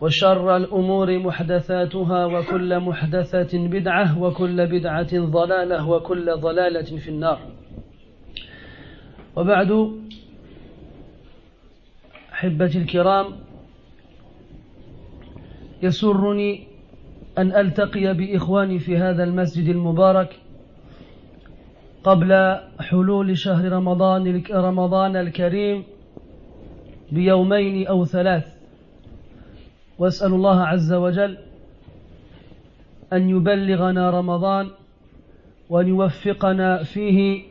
وشر الأمور محدثاتها وكل محدثة بدعة وكل بدعة ضلالة وكل ضلالة في النار. وبعد أحبتي الكرام يسرني أن ألتقي بإخواني في هذا المسجد المبارك قبل حلول شهر رمضان رمضان الكريم بيومين أو ثلاث. واسال الله عز وجل ان يبلغنا رمضان وان يوفقنا فيه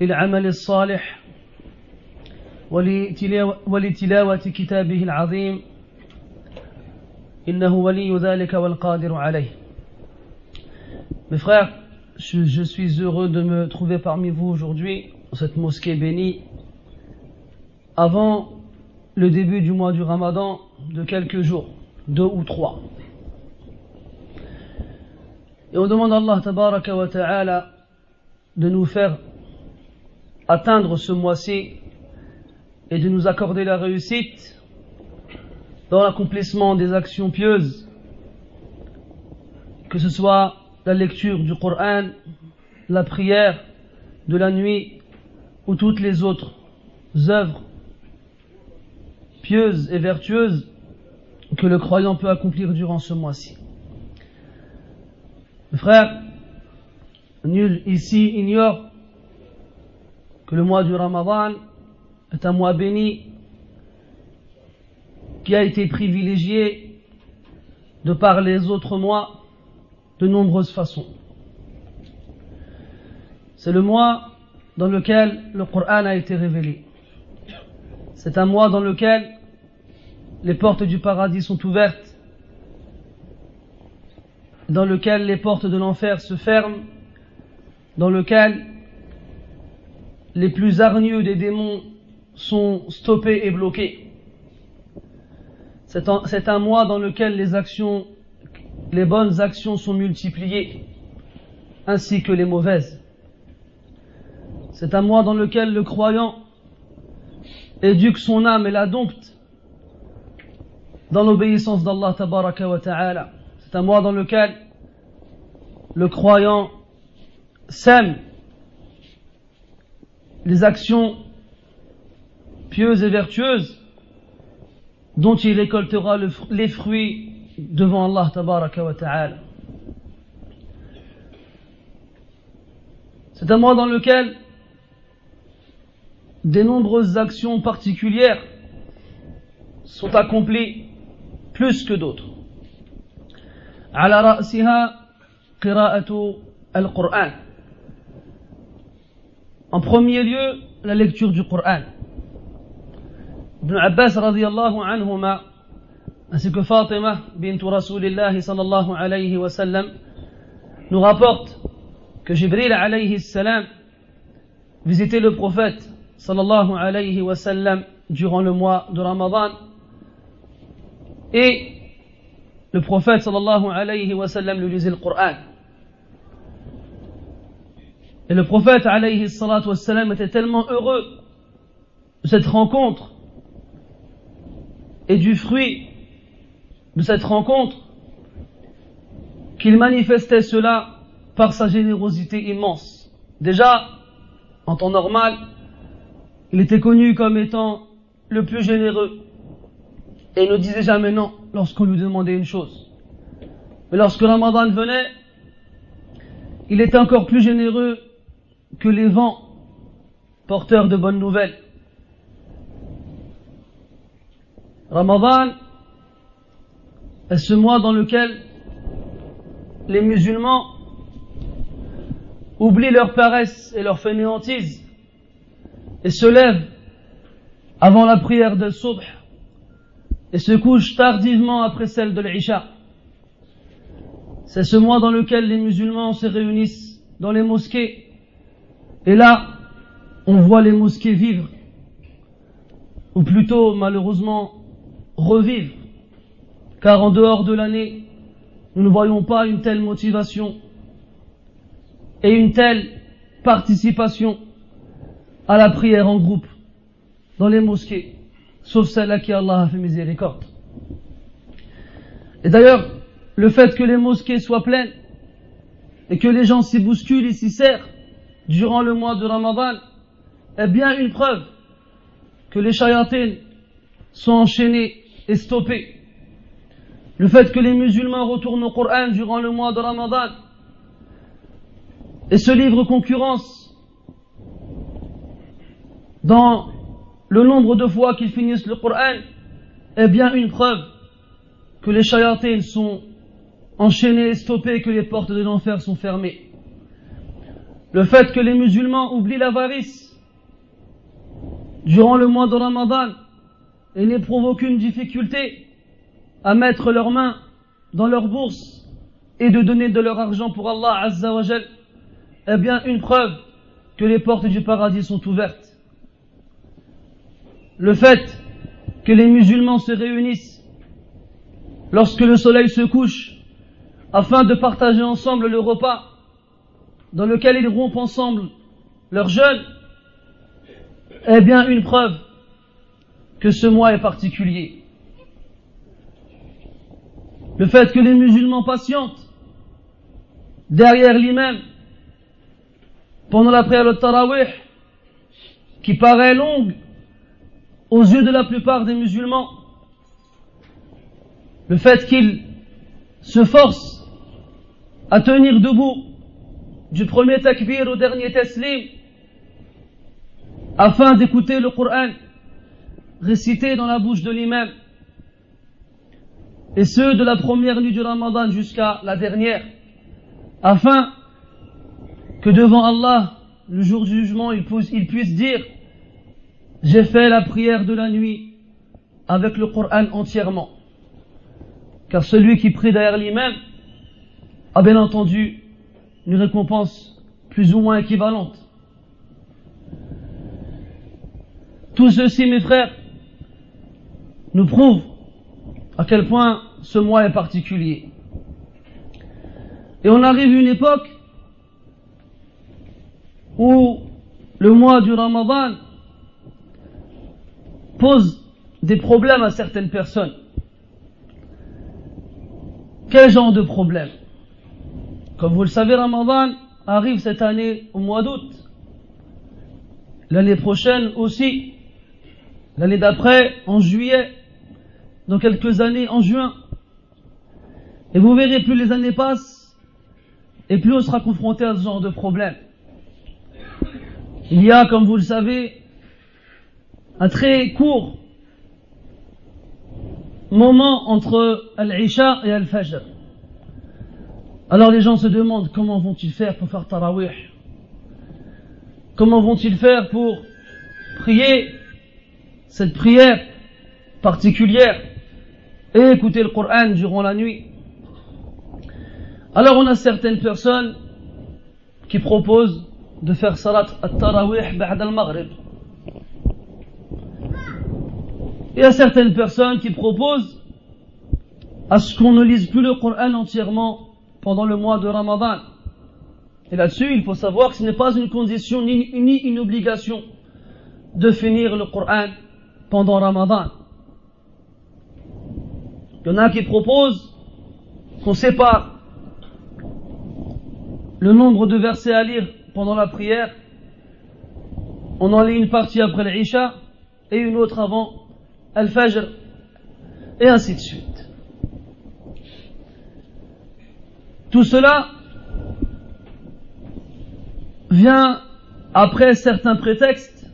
للعمل الصالح ولتلاوه كتابه العظيم انه ولي ذلك والقادر عليه Mes frères, je, je suis heureux de me trouver parmi vous aujourd'hui, dans cette mosquée bénie, avant le début du mois du Ramadan de quelques jours, deux ou trois. Et on demande à Allah de nous faire atteindre ce mois-ci et de nous accorder la réussite dans l'accomplissement des actions pieuses, que ce soit la lecture du Coran, la prière de la nuit ou toutes les autres œuvres pieuses et vertueuses que le croyant peut accomplir durant ce mois-ci. Frère, nul ici ignore que le mois du Ramadan est un mois béni qui a été privilégié de par les autres mois de nombreuses façons. C'est le mois dans lequel le Coran a été révélé. C'est un mois dans lequel les portes du paradis sont ouvertes, dans lequel les portes de l'enfer se ferment, dans lequel les plus hargneux des démons sont stoppés et bloqués. C'est un, mois dans lequel les actions, les bonnes actions sont multipliées, ainsi que les mauvaises. C'est un mois dans lequel le croyant éduque son âme et la dompte dans l'obéissance d'Allah tabaraka ta'ala. C'est un mois dans lequel le croyant sème les actions pieuses et vertueuses dont il récoltera le, les fruits devant Allah tabaraka ta'ala. C'est un mois dans lequel des nombreuses actions particulières sont accomplies plus que d'autres. على رأسها قراءة القرآن. En premier lieu, la lecture du Coran. Ibn Abbas radiallahu anhuma, ainsi que Fatima bint Rasulillahi sallallahu alayhi wa sallam, nous rapporte que Jibril alayhi salam visitait le prophète sallallahu alayhi wa sallam durant le mois de Ramadan et le prophète sallallahu lui lisait le Coran. Et le prophète était tellement heureux de cette rencontre et du fruit de cette rencontre qu'il manifestait cela par sa générosité immense. Déjà, en temps normal, il était connu comme étant le plus généreux et il ne disait jamais non lorsqu'on lui demandait une chose. Mais lorsque Ramadan venait, il était encore plus généreux que les vents porteurs de bonnes nouvelles. Ramadan est ce mois dans lequel les musulmans oublient leur paresse et leur fainéantise et se lèvent avant la prière de Subh et se couchent tardivement après celle de l'Isha. C'est ce mois dans lequel les musulmans se réunissent dans les mosquées. Et là on voit les mosquées vivre. Ou plutôt malheureusement revivre. Car en dehors de l'année nous ne voyons pas une telle motivation et une telle participation à la prière en groupe dans les mosquées, sauf celle à qui Allah a fait miséricorde. Et d'ailleurs, le fait que les mosquées soient pleines et que les gens s'y bousculent et s'y serrent durant le mois de Ramadan est bien une preuve que les chayatines sont enchaînés et stoppés. Le fait que les musulmans retournent au Coran durant le mois de Ramadan et se livrent concurrence dans le nombre de fois qu'ils finissent le Coran est bien une preuve que les chayatines sont enchaînés, stoppés, que les portes de l'enfer sont fermées. Le fait que les musulmans oublient l'avarice durant le mois de Ramadan et n'éprouvent aucune difficulté à mettre leurs mains dans leur bourse et de donner de leur argent pour Allah Azza wa est bien une preuve que les portes du paradis sont ouvertes le fait que les musulmans se réunissent lorsque le soleil se couche afin de partager ensemble le repas dans lequel ils rompent ensemble leur jeûne est bien une preuve que ce mois est particulier. Le fait que les musulmans patientent derrière l'imam pendant la prière de Tarawih qui paraît longue aux yeux de la plupart des musulmans, le fait qu'ils se forcent à tenir debout du premier takbir au dernier taslim afin d'écouter le Coran récité dans la bouche de l'imam et ceux de la première nuit du Ramadan jusqu'à la dernière afin que devant Allah le jour du jugement ils puissent dire j'ai fait la prière de la nuit avec le Coran entièrement. Car celui qui prie derrière lui-même a bien entendu une récompense plus ou moins équivalente. Tout ceci, mes frères, nous prouve à quel point ce mois est particulier. Et on arrive à une époque où le mois du Ramadan pose des problèmes à certaines personnes. Quel genre de problème? Comme vous le savez, Ramadan arrive cette année au mois d'août. L'année prochaine aussi. L'année d'après en juillet. Dans quelques années en juin. Et vous verrez, plus les années passent, et plus on sera confronté à ce genre de problème. Il y a, comme vous le savez, un très court moment entre Al-Isha et Al-Fajr. Alors les gens se demandent comment vont-ils faire pour faire Tarawih? Comment vont-ils faire pour prier cette prière particulière et écouter le Coran durant la nuit? Alors on a certaines personnes qui proposent de faire Salat al-Tarawih ba'd al-Maghrib Il y a certaines personnes qui proposent à ce qu'on ne lise plus le Coran entièrement pendant le mois de Ramadan. Et là-dessus, il faut savoir que ce n'est pas une condition ni une obligation de finir le Coran pendant Ramadan. Il y en a qui proposent qu'on sépare le nombre de versets à lire pendant la prière, on en lit une partie après l'Isha et une autre avant Al-Fajr, et ainsi de suite. Tout cela vient après certains prétextes,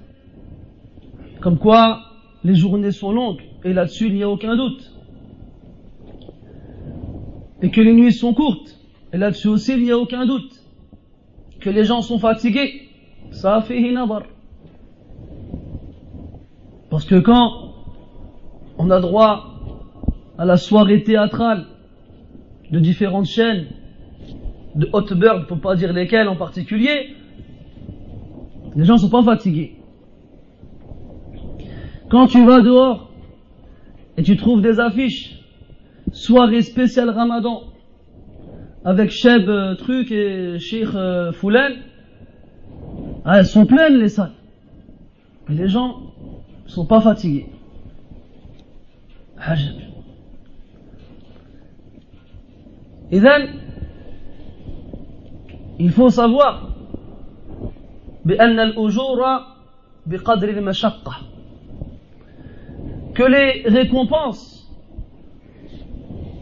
comme quoi les journées sont longues, et là-dessus il n'y a aucun doute. Et que les nuits sont courtes, et là-dessus aussi il n'y a aucun doute. Que les gens sont fatigués, ça fait. Parce que quand on a droit à la soirée théâtrale de différentes chaînes, de Hotbird, pour pas dire lesquelles en particulier, les gens sont pas fatigués. Quand tu vas dehors et tu trouves des affiches, soirée spéciale Ramadan, avec Cheb euh, Truc et Sheikh euh, ah, elles sont pleines les salles. Et les gens sont pas fatigués. Et il faut savoir بأن الأجور بقدر المشقة que les récompenses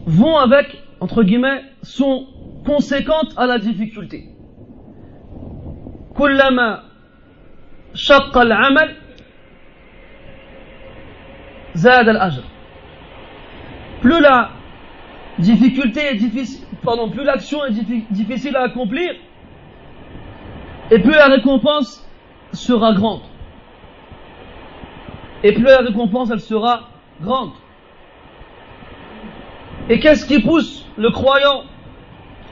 vont avec, entre guillemets, sont conséquentes à la difficulté. كلما شق العمل زاد الأجر plus la difficulté est difficile, pardon, plus l'action est difficile à accomplir, et plus la récompense sera grande. Et plus la récompense elle sera grande. Et qu'est-ce qui pousse le croyant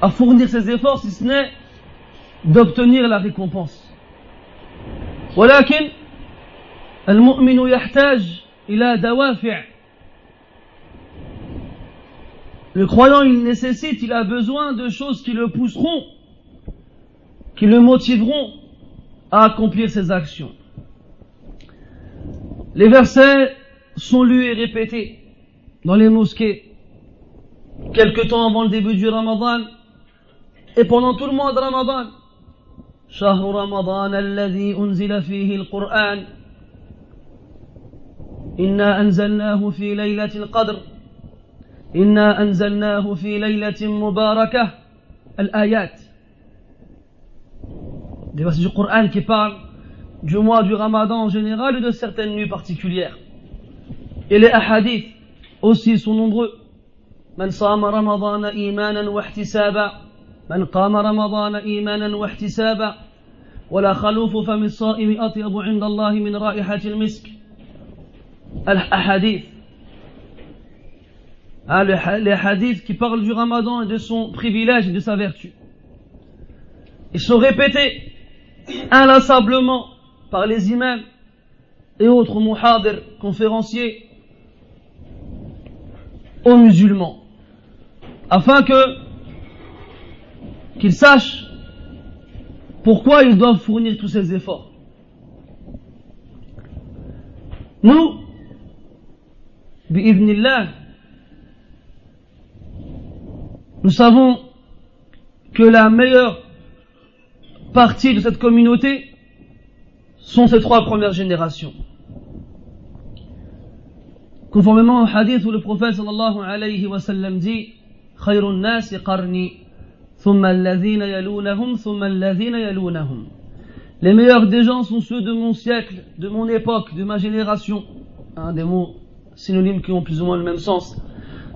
à fournir ses efforts si ce n'est d'obtenir la récompense ولكن المؤمن يحتاج إلى دوافع Le croyant, il nécessite, il a besoin de choses qui le pousseront qui le motiveront à accomplir ses actions. Les versets sont lus et répétés dans les mosquées quelque temps avant le début du Ramadan et pendant tout le mois de Ramadan. شهر رمضان الذي أنزل فيه القرآن إنا أنزلناه في ليلة القدر إنا أنزلناه في ليلة مباركة. الآيات. Des versets du Coran qui parlent du mois du Ramadan en général et de certaines nuits particulières. Et les hadiths aussi sont nombreux. من صام رمضان إيمانا واحتسابا من قام رمضان إيمانا واحتسابا ولا خلوف فم الصائم أطيب عند الله من رائحة المسك الأحاديث les hadiths qui parlent du Ramadan et de son privilège et de sa vertu. Ils sont répétés inlassablement par les imams et autres muhadir, conférenciers, aux musulmans, afin que qu'ils sachent pourquoi ils doivent fournir tous ces efforts. Nous, nous savons que la meilleure partie de cette communauté sont ces trois premières générations. Conformément au hadith où le prophète sallallahu alayhi wa sallam dit khayrun nasi qarni thumma alladhina yalunahum thumma alladhina yalunahum Les meilleurs des gens sont ceux de mon siècle, de mon époque, de ma génération. Des mots synonymes qui ont plus ou moins le même sens.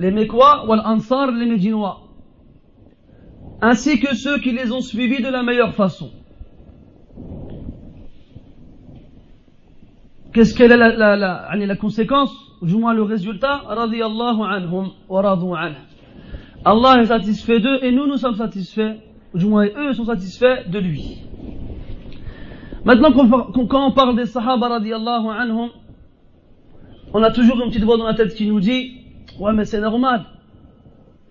les Mécois, ou Ansar, les Médinois, ainsi que ceux qui les ont suivis de la meilleure façon. Qu'est-ce qu'elle est la, la, la, la conséquence, du moins le résultat anhum wa Allah est satisfait d'eux et nous, nous sommes satisfaits, du moins eux sont satisfaits de lui. Maintenant, quand on parle des Sahaba, anhum, on a toujours une petite voix dans la tête qui nous dit Ouais, mais c'est normal.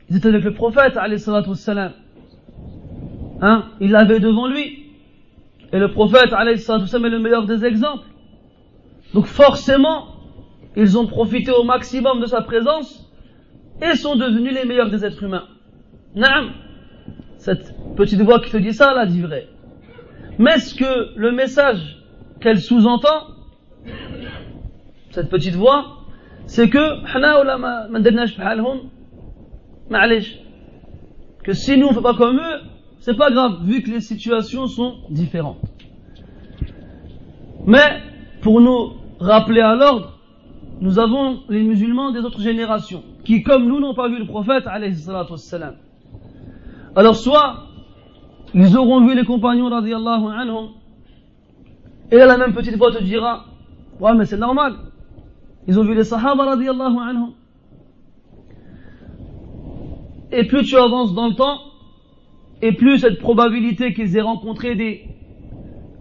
Ils étaient avec le prophète, alayhi wassalam. Hein? Il l'avait devant lui. Et le prophète, alayhi wassalam, est le meilleur des exemples. Donc forcément, ils ont profité au maximum de sa présence et sont devenus les meilleurs des êtres humains. Naam. Cette petite voix qui te dit ça, là, dit vrai. Mais est-ce que le message qu'elle sous-entend, cette petite voix, c'est que que si nous on fait pas comme eux, c'est pas grave, vu que les situations sont différentes. Mais pour nous rappeler à l'ordre, nous avons les musulmans des autres générations, qui comme nous n'ont pas vu le prophète, Alors soit ils auront vu les compagnons radiallahu anhum, et la même petite voix te dira, ouais mais c'est normal, ils ont vu les sahaba radiallahu anhum. Et plus tu avances dans le temps, et plus cette probabilité qu'ils aient rencontré des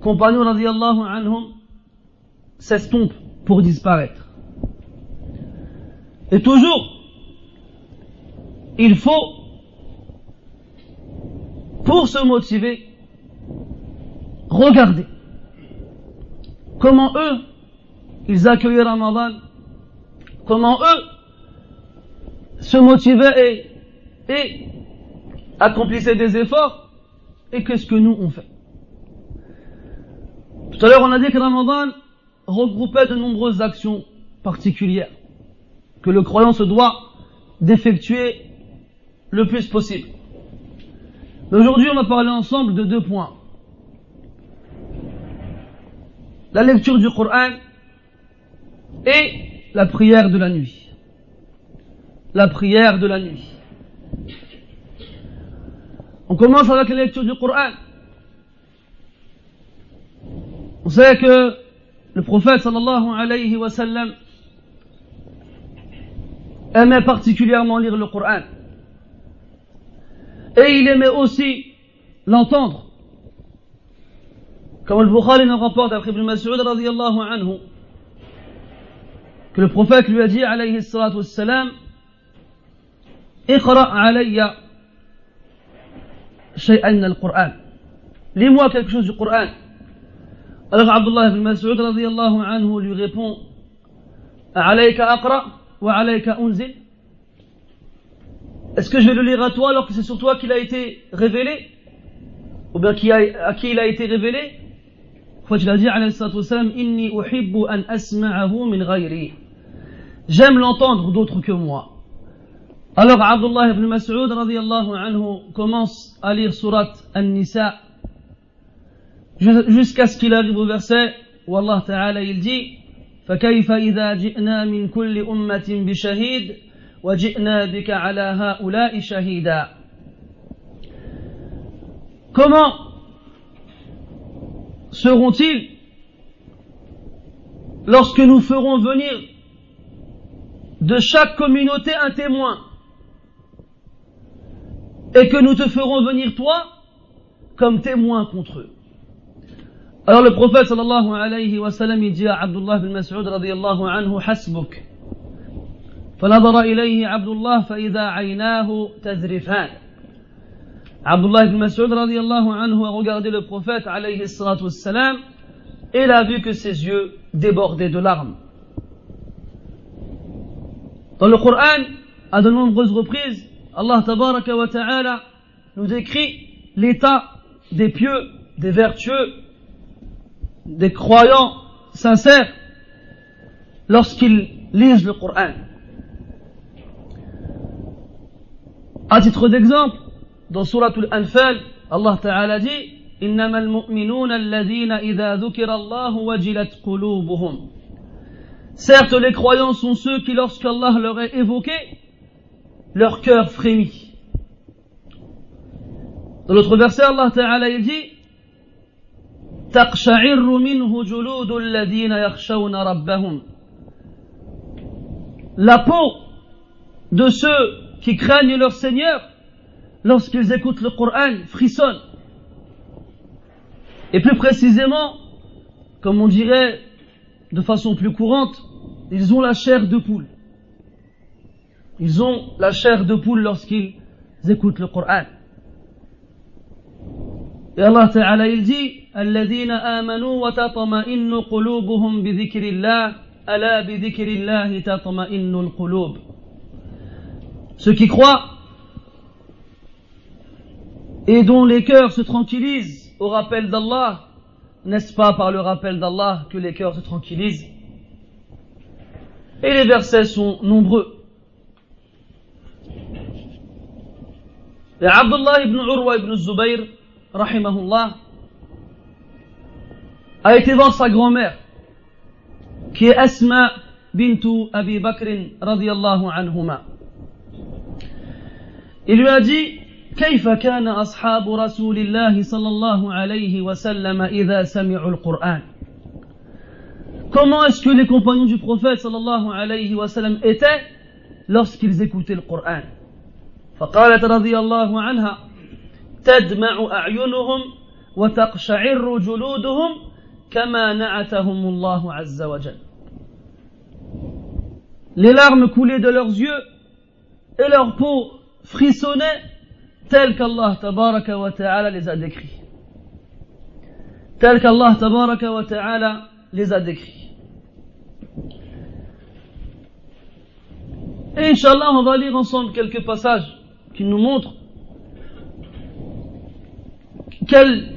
compagnons radiallahu anhum s'estompe pour disparaître. Et toujours, il faut, pour se motiver, regarder comment eux, ils accueillaient Ramadan, comment eux se motivaient et, accomplissaient des efforts, et qu'est-ce que nous on fait. Tout à l'heure, on a dit que Ramadan regroupait de nombreuses actions particulières que le croyant se doit d'effectuer le plus possible. Aujourd'hui, on va parler ensemble de deux points. La lecture du Coran et la prière de la nuit. La prière de la nuit. On commence avec la lecture du Coran. On sait que le prophète sallallahu alayhi wa sallam aimait particulièrement lire le Coran. Et il aimait aussi l'entendre. Comme le Bukhari nous rapporte après Ibn Mas'ud radiallahu anhu, que le prophète lui a dit alayhi salatu wassalam, علي شيئا من القرآن. Lis-moi quelque chose du Coran. Alors Abdullah ibn Mas'ud radiallahu anhu lui répond, عليك أقرأ est-ce que je vais le lire à toi alors que c'est sur toi qu'il a été révélé Ou bien qui a, à qui il a été révélé il a dit Inni an min J'aime l'entendre d'autres que moi. Alors Abdullah ibn Mas'ud radiallahu anhu commence à lire surat An-Nisa jusqu'à ce qu'il arrive au verset où Allah Ta'ala il dit فكيف إذا جئنا من كل أمة بشهيد وجئنا بك على هؤلاء شهيدا Comment seront-ils lorsque nous ferons venir de chaque communauté un témoin et que nous te ferons venir toi comme témoin contre eux Alors le prophète sallallahu alayhi wa sallam il dit à Abdullah bin Mas'ud radiyallahu anhu hasbuk. فنظر إليه عبد الله فإذا عيناه تذرفان Abdullah ibn Mas'ud radiallahu anhu a regardé le prophète alayhi salatu wassalam et il a vu que ses yeux débordaient de larmes. Dans le Coran, à de nombreuses reprises, Allah tabaraka wa ta'ala nous décrit l'état des pieux, des vertueux des croyants sincères lorsqu'ils lisent le Coran. À titre d'exemple, dans Surah Al-Anfal, Allah Ta'ala dit إنما المؤمنون الذين إذا ذكر الله وجلت قلوبهم Certes, les croyants sont ceux qui, lorsqu'Allah leur est évoqué, leur cœur frémit. Dans l'autre verset, Allah Ta'ala il dit تقشعر منه جلود الذين يخشون ربهم La peau de ceux qui craignent leur Seigneur lorsqu'ils écoutent le Coran frissonne. Et plus précisément, comme on dirait de façon plus courante, ils ont la chair de poule. Ils ont la chair de poule lorsqu'ils écoutent le Coran. Et Allah Ta'ala il dit الذين آمنوا وتطمئن قلوبهم بذكر الله ألا بذكر الله تطمئن القلوب Ceux qui croient et dont les cœurs se tranquillisent au rappel d'Allah, n'est-ce pas par le rappel d'Allah que les cœurs se tranquillisent Et les versets sont nombreux. Et Abdullah ibn Urwa ibn Zubayr, rahimahullah, a été voir sa grand-mère, qui est Asma bintu Abi Bakr radiallahu anhuma. Il lui a dit, كيف كان أصحاب رسول الله صلى الله عليه وسلم إذا سمعوا القرآن Comment est-ce que les compagnons du prophète sallallahu alayhi wa sallam étaient lorsqu'ils écoutaient le Coran فقالت رضي الله عنها تدمع أعينهم وتقشعر جلودهم كما نعتهم الله عز وجل Les larmes coulaient de leurs yeux et leur peau frissonnait tel qu'Allah tabaraka wa ta'ala les a décrits. Tel qu'Allah tabaraka wa ta'ala les a décrits. Et Inch'Allah, on va lire ensemble quelques passages qui nous montrent quelle,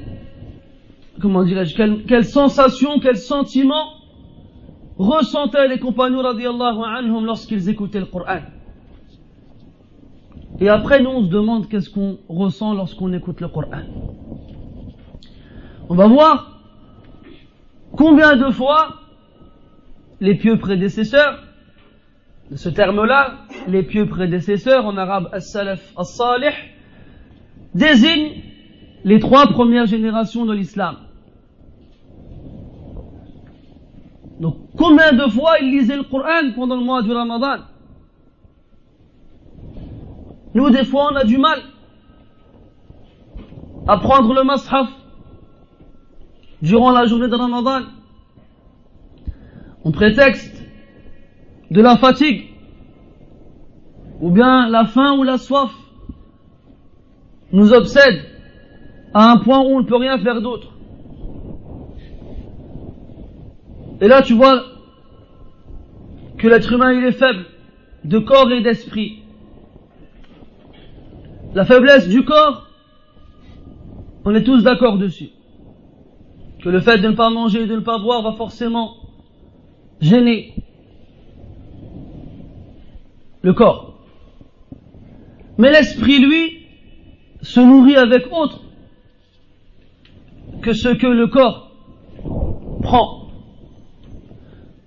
comment dirais-je, quelle, sensation, quel sentiment ressentaient les compagnons radiallahu anhum lorsqu'ils écoutaient le Coran. Et après, nous, on se demande qu'est-ce qu'on ressent lorsqu'on écoute le Coran. On va voir combien de fois les pieux prédécesseurs, ce terme-là, les pieux prédécesseurs, en arabe as-salaf as-salih, désignent les trois premières générations de l'islam. Donc, combien de fois ils lisaient le Coran pendant le mois du Ramadan? Nous, des fois, on a du mal à prendre le mashaf durant la journée de Ramadan. On prétexte de la fatigue, ou bien la faim ou la soif nous obsède à un point où on ne peut rien faire d'autre. Et là, tu vois que l'être humain, il est faible, de corps et d'esprit. La faiblesse du corps, on est tous d'accord dessus. Que le fait de ne pas manger et de ne pas boire va forcément gêner le corps. Mais l'esprit, lui, se nourrit avec autre que ce que le corps prend.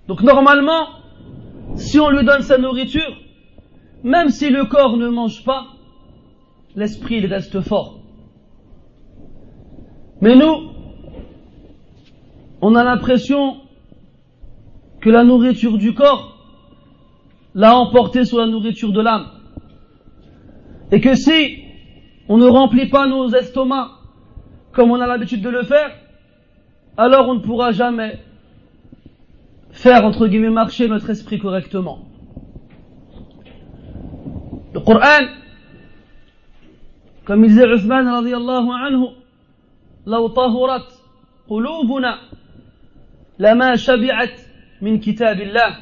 Donc normalement, si on lui donne sa nourriture, même si le corps ne mange pas, l'esprit il reste fort. Mais nous, on a l'impression que la nourriture du corps l'a emporté sur la nourriture de l'âme. Et que si on ne remplit pas nos estomacs comme on a l'habitude de le faire, alors on ne pourra jamais faire, entre guillemets, marcher notre esprit correctement. Le Coran comme il disait Uthman radiallahu anhu, لو طهرت قلوبنا لما شبعت من كتاب الله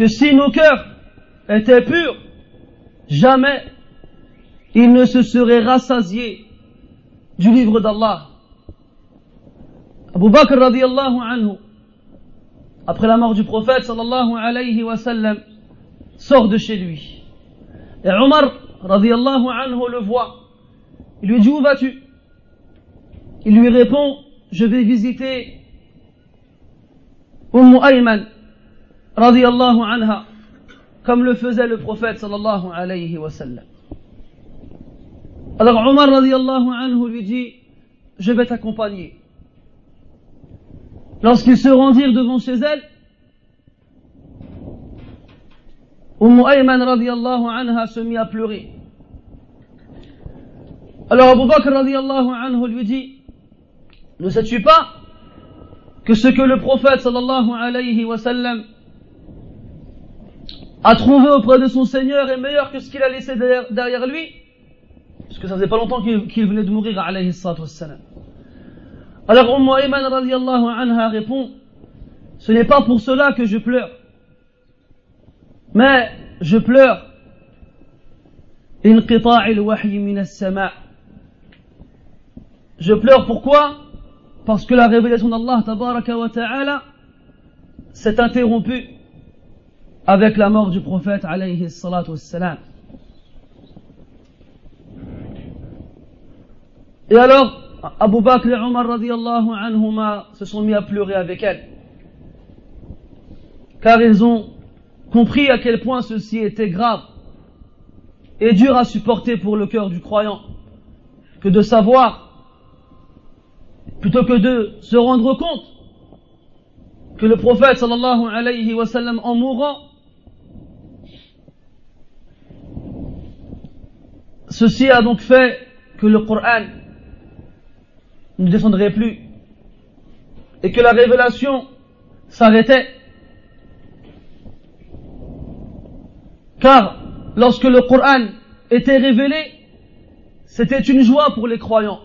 que si nos cœurs étaient purs, jamais ils ne se seraient rassasiés du livre d'Allah. Abu Bakr radiallahu anhu, après la mort du prophète sallallahu alayhi wa sallam, sort de chez lui. Et Omar radiallahu anhu le voit. Il lui dit où vas-tu Il lui répond je vais visiter Umm Ayman radiallahu anha comme le faisait le prophète sallallahu alayhi wa sallam. Alors Omar radiallahu anhu lui dit je vais t'accompagner. Lorsqu'ils se rendirent devant chez elle, Umm Ayman radiallahu anha se mit à pleurer. Alors Abu Bakr radiallahu anhu lui dit, ne sais-tu pas que ce que le prophète sallallahu alayhi wa sallam a trouvé auprès de son Seigneur est meilleur que ce qu'il a laissé derrière, lui? Parce que ça faisait pas longtemps qu'il venait de mourir alayhi sallam. Alors Umm Ayman radiallahu répond Ce n'est pas pour cela que je pleure. Mais je pleure je pleure pourquoi? Parce que la révélation d'Allah ta'ala s'est interrompue avec la mort du prophète. Et alors, Abu Bakr et Omar radiallahu anhuma se sont mis à pleurer avec elle. Car ils ont compris à quel point ceci était grave et dur à supporter pour le cœur du croyant que de savoir, plutôt que de se rendre compte que le prophète sallallahu alayhi wa en mourant ceci a donc fait que le Coran ne descendrait plus et que la révélation s'arrêtait car lorsque le Coran était révélé, c'était une joie pour les croyants.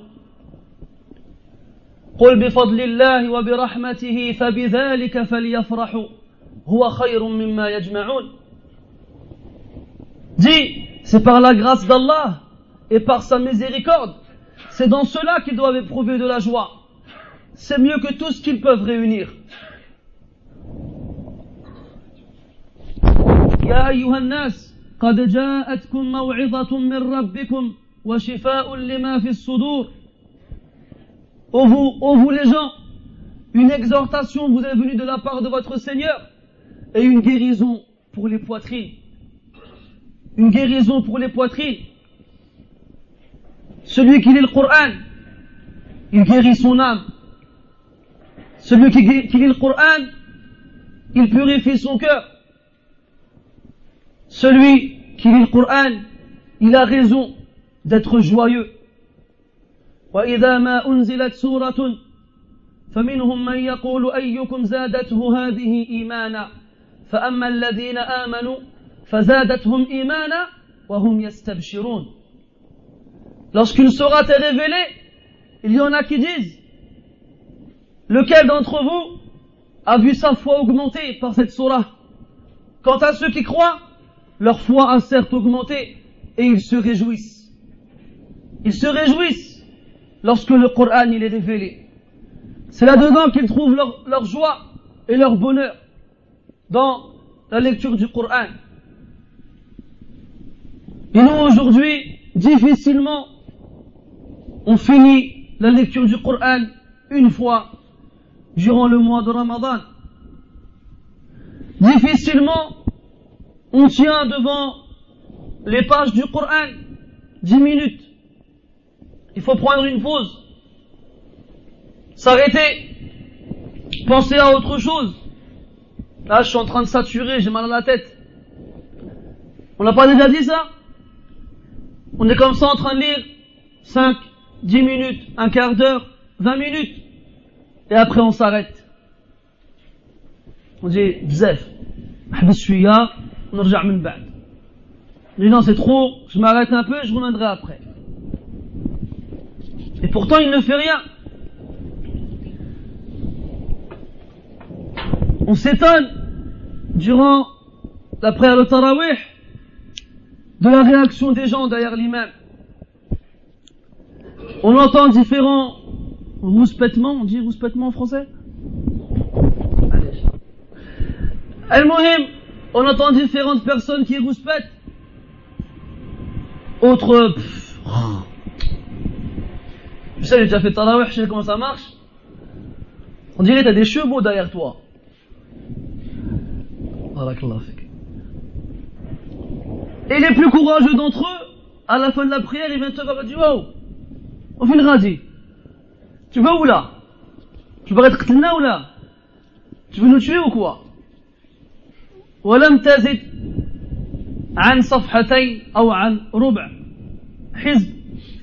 قل بفضل الله وبرحمته فبذلك فليفرحوا هو خير مما يجمعون Dis, c'est par la grâce d'Allah et par sa miséricorde. C'est dans cela qu'ils doivent éprouver de la joie. C'est mieux que tout ce qu'ils peuvent réunir. يا أيها الناس قد جاءتكم موعظة من ربكم وشفاء لما في الصدور Ô vous, ô vous les gens, une exhortation vous est venue de la part de votre Seigneur et une guérison pour les poitrines. Une guérison pour les poitrines. Celui qui lit le Coran, il guérit son âme. Celui qui, lit le Coran, il purifie son cœur. Celui qui lit le Coran, il a raison d'être joyeux. وإذا ما أنزلت سورة فمنهم من يقول أيكم زادته هذه إيمانا فأما الذين آمنوا فزادتهم إيمانا وهم يستبشرون Lorsqu'une sourate est révélée, il y en a qui disent Lequel d'entre vous a vu sa foi augmenter par cette sourate Quant à ceux qui croient, leur foi a certes augmenté et ils se réjouissent. Ils se réjouissent lorsque le Coran il est révélé. C'est là-dedans qu'ils trouvent leur, joie et leur bonheur dans la lecture du Coran. Et nous aujourd'hui, difficilement, on finit la lecture du Coran une fois durant le mois de Ramadan. Difficilement, on tient devant les pages du Coran dix minutes. Il faut prendre une pause, s'arrêter, penser à autre chose. Là, je suis en train de saturer, j'ai mal à la tête. On n'a pas déjà dit ça? On est comme ça en train de lire 5, 10 minutes, un quart d'heure, 20 minutes. Et après, on s'arrête. On dit, bzef, on dit non, c'est trop, je m'arrête un peu, je reviendrai après et pourtant il ne fait rien on s'étonne durant la prière de de la réaction des gens derrière l'imam on entend différents rouspètements on dit rouspètement en français? Al-Muhim on entend différentes personnes qui rouspètent. Autres. Tu sais, j'ai déjà fait tarawih, je sais comment ça marche. On dirait que t'as des chevaux derrière toi. Et les plus courageux d'entre eux, à la fin de la prière, ils viennent te voir et disent Wow, on fait le radis. Tu veux où là Tu veux être ou là Tu veux nous tuer ou quoi ولم تزد عن صفحتين أو عن ربع حزب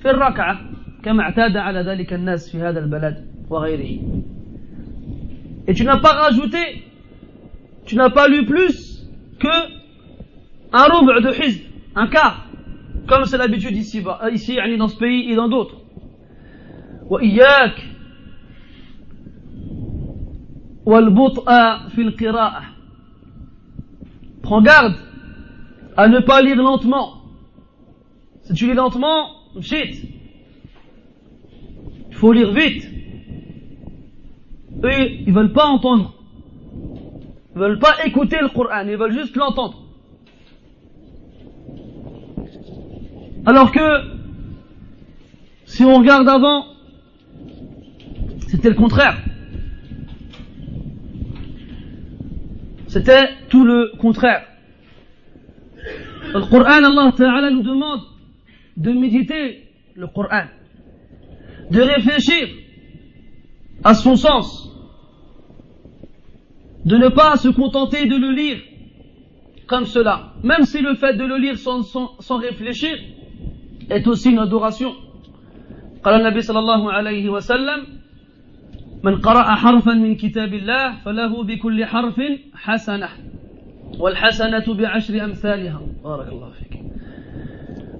في الركعة كما اعتاد على ذلك الناس في هذا البلد وغيره et tu n'as pas rajouté, tu n'as pas lu plus que un roube de hizb, un quart, comme c'est l'habitude ici, ici dans ce pays et dans d'autres. وإياك والبطء في القراءة Prends garde à ne pas lire lentement. Si tu lis lentement, shit. il faut lire vite. Eux, ils veulent pas entendre. Ils veulent pas écouter le Coran, ils veulent juste l'entendre. Alors que, si on regarde avant, c'était le contraire. C'était tout le contraire. Le Coran, Allah Ta'ala nous demande de méditer le Coran, de réfléchir à son sens, de ne pas se contenter de le lire comme cela, même si le fait de le lire sans, sans, réfléchir est aussi une adoration. قال النبي صلى الله عليه وسلم من قرأ حرفا من كتاب الله فله بكل حرف حسنة والحسنة بعشر أمثالها بارك الله فيك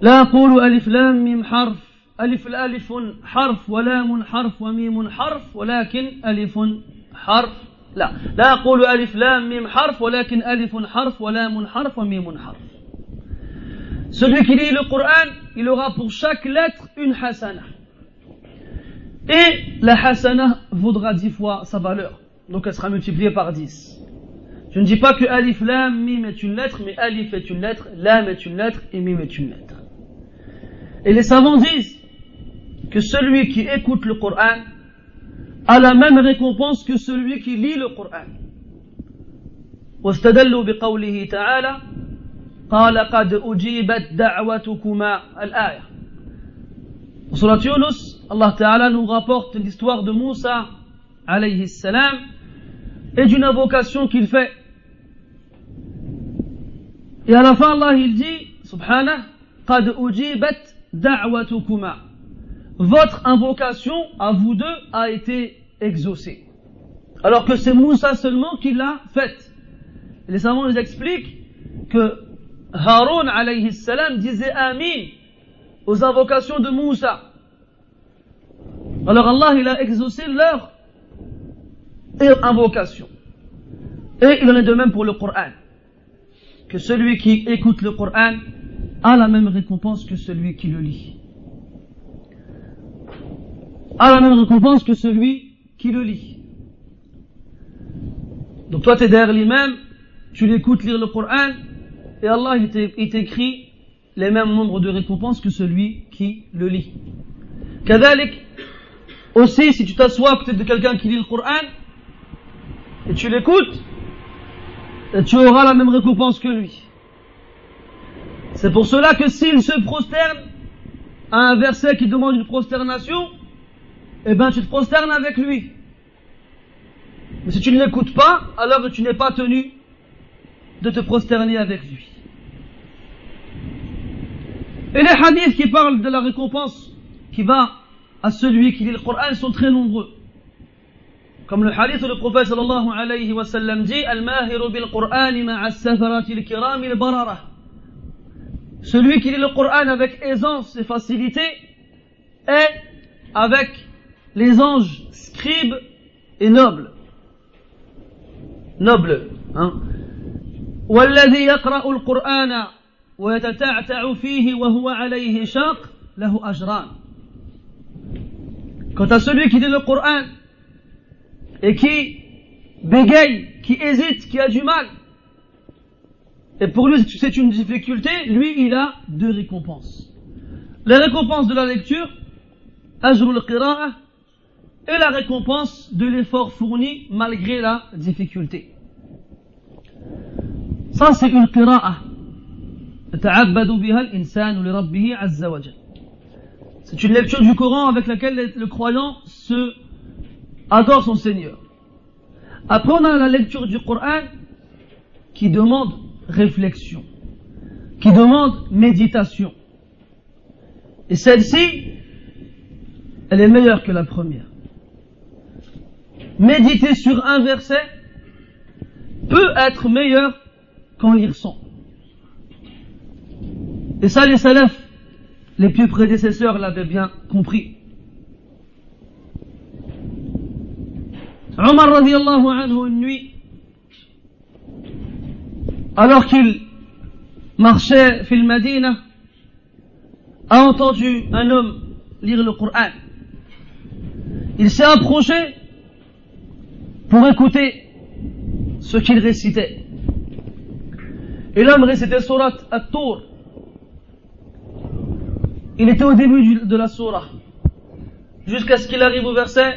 لا أقول ألف لام ميم حرف ألف الألف حرف ولام حرف وميم حرف ولكن ألف حرف لا لا أقول ألف لام ميم حرف ولكن ألف حرف ولام حرف وميم حرف Celui qui lit le Coran, il aura pour chaque lettre une hasana. Et la hasana vaudra dix fois sa valeur. Donc elle sera multipliée par dix. Je ne dis pas que alif lam mim est une lettre, mais alif est une lettre, lam est une lettre et mim est une lettre. Et les savants disent que celui qui écoute le Coran a la même récompense que celui qui lit le Coran. واستدلوا بقوله تعالى قال قد أجيبت دعوتكما الآية Surat Yunus, Allah Ta'ala nous rapporte l'histoire de Moussa alayhi salam et d'une invocation qu'il fait. Et à la fin, Allah il dit, subhanah, قد أجيبت دعوتكما votre invocation à vous deux a été exaucée. Alors que c'est Moussa seulement qui l'a faite. Les savants nous expliquent que Haroun alayhi salam disait Amin aux invocations de Moussa. Alors Allah il a exaucé leur invocation. Et il en est de même pour le Coran. Que celui qui écoute le Coran a la même récompense que celui qui le lit a la même récompense que celui qui le lit. Donc toi tu es derrière l'imam, tu l'écoutes lire le Coran, et Allah il t'écrit les mêmes nombres de récompenses que celui qui le lit. Kadalik, aussi si tu t'assois à côté de quelqu'un qui lit le Coran, et tu l'écoutes, tu auras la même récompense que lui. C'est pour cela que s'il se prosterne à un verset qui demande une prosternation, eh bien tu te prosternes avec lui. Mais si tu ne l'écoutes pas, alors tu n'es pas tenu de te prosterner avec lui. Et les hadiths qui parlent de la récompense qui va à celui qui lit le Coran sont très nombreux. Comme le hadith où prophète sallallahu alayhi wa sallam dit Al-mahiru bil Qur'an safarati al-kiram al-barara. Celui qui lit le Coran avec aisance et facilité est avec les anges scribes et nobles. Nobles. Hein. والذي يقرأ القرآن ويتتعتع فيه وهو عليه شاق له أجران. Quant à celui qui lit le Coran et qui bégaye, qui hésite, qui a du mal, et pour lui c'est une difficulté, lui il a deux récompenses. La récompense de la lecture, ajrul qira'ah, et la récompense de l'effort fourni malgré la difficulté. Ça, c'est une qira'a. C'est une lecture du Coran avec laquelle le croyant se adore son Seigneur. Après, on a la lecture du Coran qui demande réflexion, qui demande méditation. Et celle-ci, elle est meilleure que la première. Méditer sur un verset peut être meilleur qu'en lire 100. Et ça, les salafs, les pieux prédécesseurs l'avaient bien compris. Omar alors qu'il marchait fil Madina, a entendu un homme lire le Coran. Il s'est approché pour écouter ce qu'il récitait. Et l'homme récitait Surat At-Tour. Il était au début de la surah. Jusqu'à ce qu'il arrive au verset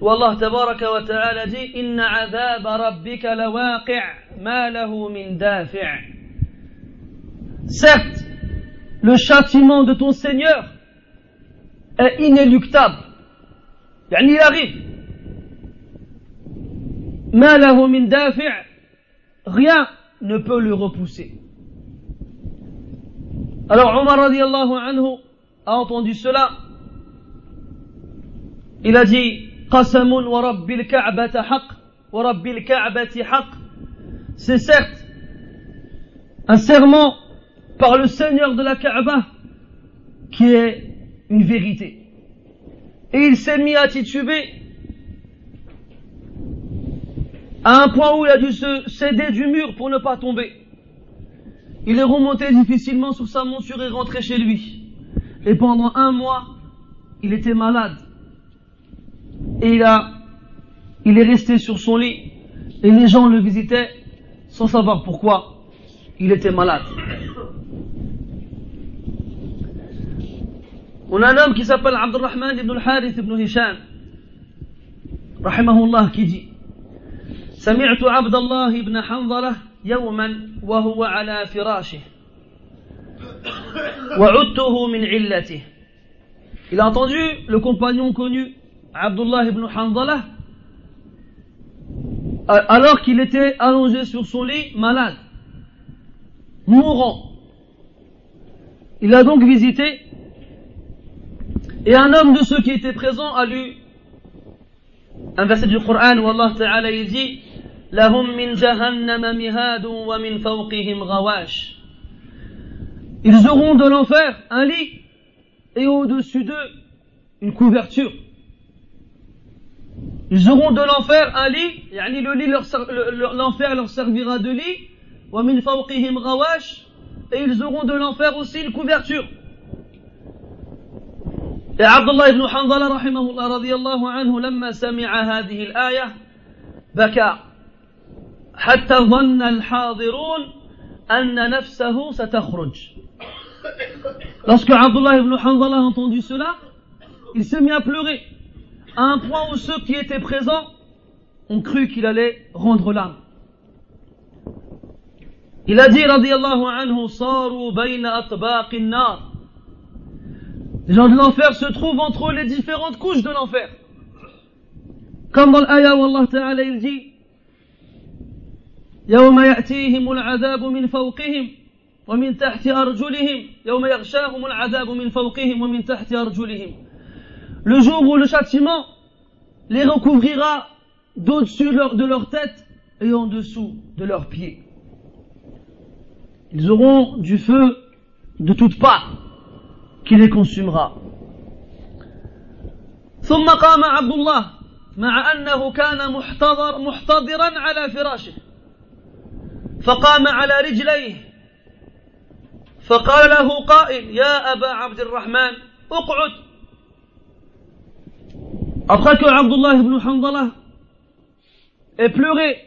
où Allah tabaraka wa ta'ala dit Inna adhab rabbika lawaqi' ma lahu min dafi' Certes, le châtiment de ton Seigneur est inéluctable. il arrive. Ma lahu min dafi' Rien ne peut le repousser. Alors Omar radiallahu anhu a entendu cela. Il a dit Qasamun wa rabbil ka'bata haq wa rabbil ka'bati haq. C'est certes un serment par le Seigneur de la Kaaba qui est une vérité. Et il s'est mis à tituber à un point où il a dû se céder du mur pour ne pas tomber. Il est remonté difficilement sur sa monture et rentré chez lui. Et pendant un mois, il était malade. Et il a, il est resté sur son lit. Et les gens le visitaient sans savoir pourquoi il était malade. On a un homme qui s'appelle Abdurrahman ibn al-Harith ibn Hisham, rahimahullah, qui dit سمعت عبد الله بن حنظلة يوما وهو على فراشه وعدته من علته Il a entendu le compagnon connu Abdullah ibn Hanzala alors qu'il était allongé sur son lit malade, mourant. Il a donc visité et un homme de ceux qui étaient présents a lu un verset du Coran où Allah Ta'ala il dit لهم من جهنم مهاد ومن فوقهم غواش Ils auront de l'enfer un lit et au-dessus d'eux une couverture. Ils auront de l'enfer un lit, yani le lit l'enfer leur servira de lit, ومن فوقهم غواش et ils auront de l'enfer aussi une couverture. Et Abdullah ibn Hanzala rahimahullah radiyallahu anhu لما سمع هذه الآية بكى حتى ظن الحاضرون أن نفسه ستخرج Lorsque Abdullah ibn Hanzala a entendu cela, il s'est mis à pleurer, à un point où ceux qui étaient présents ont cru qu'il allait rendre l'âme. Il a dit, radiyallahu anhu, saru bayna atbaq nar. Les gens de l'enfer se trouvent entre les différentes couches de l'enfer. Comme dans l'ayah où Allah Ta'ala il dit, يوم يأتيهم العذاب من فوقهم ومن تحت أرجلهم يوم يغشاهم العذاب من فوقهم ومن تحت أرجلهم Le jour où le châtiment les recouvrira d'au-dessus de leur tête et en dessous de leurs pieds. Ils auront du feu de toutes parts qui les consumera. ثم قام عبد الله مع أنه كان محتضر محتضرا على فراشه فقام على رجليه فقال له قائل يا أبا عبد الرحمن اقعد Après que Abdullah ibn Hanzala ait pleuré,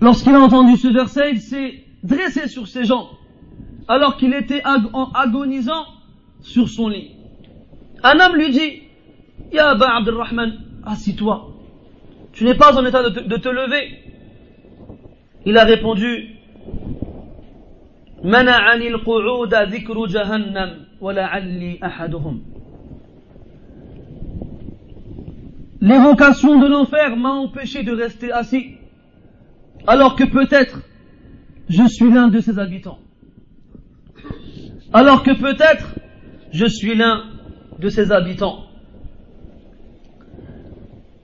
lorsqu'il a entendu ce verset, il s'est dressé sur ses jambes, alors qu'il était en agonisant sur son lit. Un homme lui dit, Ya Aba Abdurrahman, assis-toi. Tu n'es pas en état de te, de te lever. Il a répondu منعني القعود ذكر جهنم ولعلي أحدهم L'évocation de l'enfer m'a empêché de rester assis, alors que peut-être je suis l'un de ses habitants. Alors que peut-être je suis l'un de ses habitants.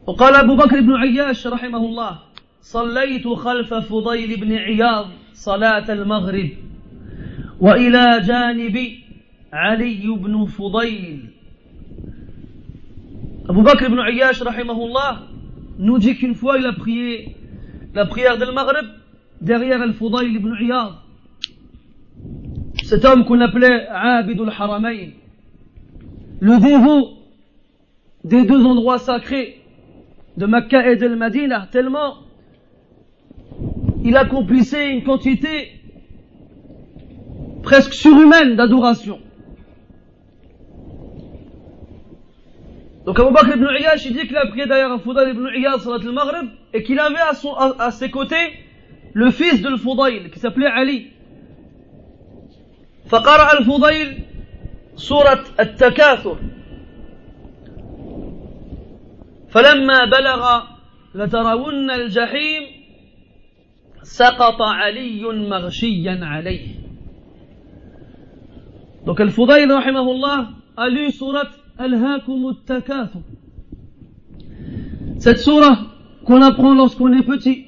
وقال أبو بكر بن عياش رحمه الله صليت خلف فضيل بن عياض صلاة المغرب وإلى جانب علي بن فضيل. أبو بكر بن عياش رحمه الله نوجي كن فوا إلى بخير المغرب derrière الفضيل بن عياض cet homme qu'on appelait عابد الحرمين le dévot des deux endroits sacrés de Mecca et de Medina tellement il accomplissait une quantité presque surhumaine d'adoration. Donc Abu Bakr ibn Iyash, il dit qu'il a prié derrière Fudayl ibn Iyad salat al-Maghrib et qu'il avait à, son, à, à, ses côtés le fils de Fudayl qui s'appelait Ali. فقرأ الفضيل سورة التكاثر فلما بلغ لترون الجحيم سقط علي مغشيا عليه Donc Al-Fudayl rahimahullah a lu surat cette surah qu'on apprend lorsqu'on est petit,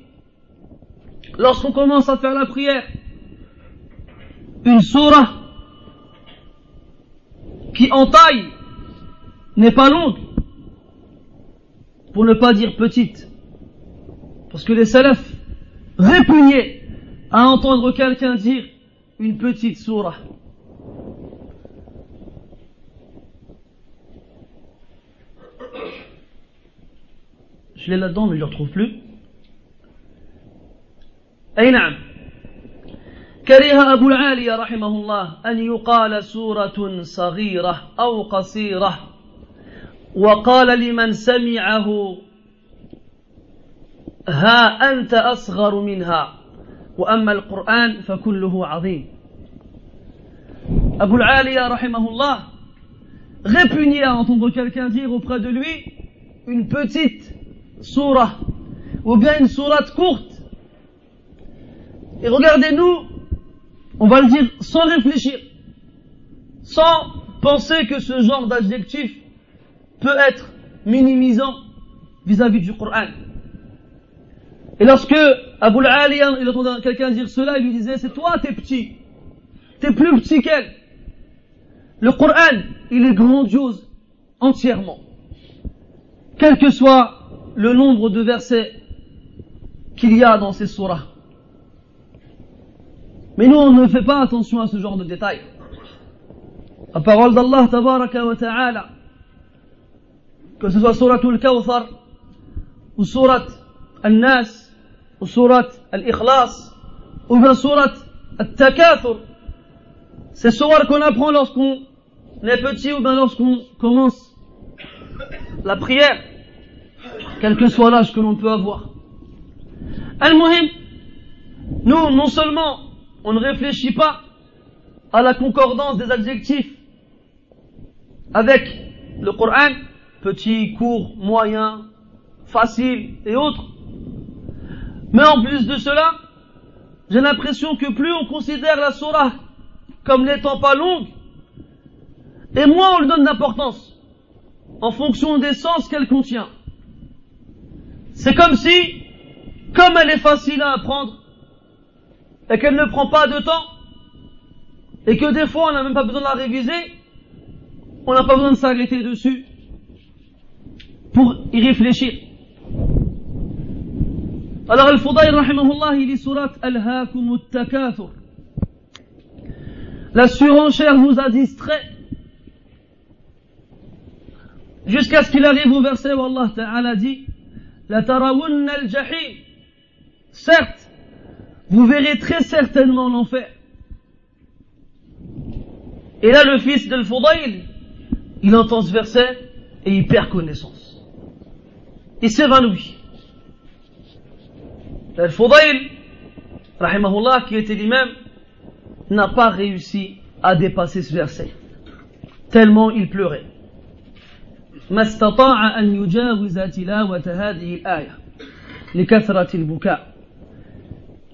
lorsqu'on commence à faire la prière, une surah qui en taille n'est pas longue, pour ne pas dire petite, parce que les salafs répugnaient à entendre quelqu'un dire une petite surah. Je l'ai là-dedans, mais je ne le retrouve plus. أي نعم كره أبو العالية رحمه الله أن يقال سورة صغيرة أو قصيرة وقال لمن سمعه ها أنت أصغر منها وأما القرآن فكله عظيم أبو العالية رحمه الله répugnait à entendre quelqu'un dire auprès de lui une petite surah, ou bien une sourate courte. Et regardez-nous, on va le dire sans réfléchir, sans penser que ce genre d'adjectif peut être minimisant vis-à-vis du Coran. Et lorsque Abu al il entendait quelqu'un dire cela, il lui disait, c'est toi, t'es petit. T'es plus petit qu'elle. Le Coran, il est grandiose entièrement. Quel que soit le nombre de versets qu'il y a dans ces surahs. Mais nous, on ne fait pas attention à ce genre de détails. La parole d'Allah, tabaraka wa ta'ala, que ce soit surat al-Kawthar, ou surat ou surat al-Ikhlas, ou bien surat al-Takathur, surat qu'on apprend lorsqu'on est petit ou lorsqu'on commence la prière quel que soit l'âge que l'on peut avoir. Al-Muhim, nous, non seulement on ne réfléchit pas à la concordance des adjectifs avec le Coran, petit, court, moyen, facile et autres, mais en plus de cela, j'ai l'impression que plus on considère la surah comme n'étant pas longue, et moins on lui donne d'importance en fonction des sens qu'elle contient. C'est comme si, comme elle est facile à apprendre, et qu'elle ne prend pas de temps, et que des fois on n'a même pas besoin de la réviser, on n'a pas besoin de s'arrêter dessus pour y réfléchir. Alors Al-Fudayl rahimahullah, il dit surat Al-Hakum takathur La surenchère vous a distrait jusqu'à ce qu'il arrive au verset où Allah Ta'ala dit Certes, vous verrez très certainement l'enfer. Et là, le fils de Fudayl, il entend ce verset et il perd connaissance. Il s'évanouit. Al-Fudayl, rahimahullah, qui était l'imam, n'a pas réussi à dépasser ce verset, tellement il pleurait. n'a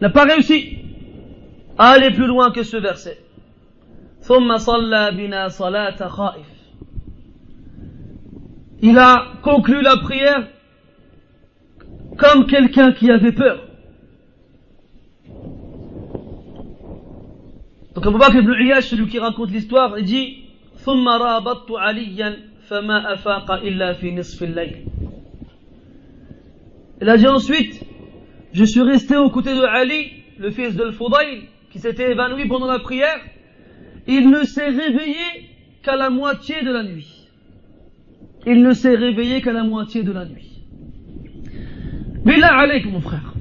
pas réussi à aller plus loin que ce verset. Il a conclu la prière comme quelqu'un qui avait peur. Donc Abu Bakr ibn Iyash, celui qui raconte l'histoire, il dit ثم رابطت عليا فما أفاق إلا في نصف الليل. Il a dit ensuite, je suis resté aux côtés de Ali, le fils de Fudayl, qui s'était évanoui pendant la prière. Il ne s'est réveillé qu'à la moitié de la nuit. Il ne s'est réveillé qu'à la moitié de la nuit. Billah alayk, mon frère.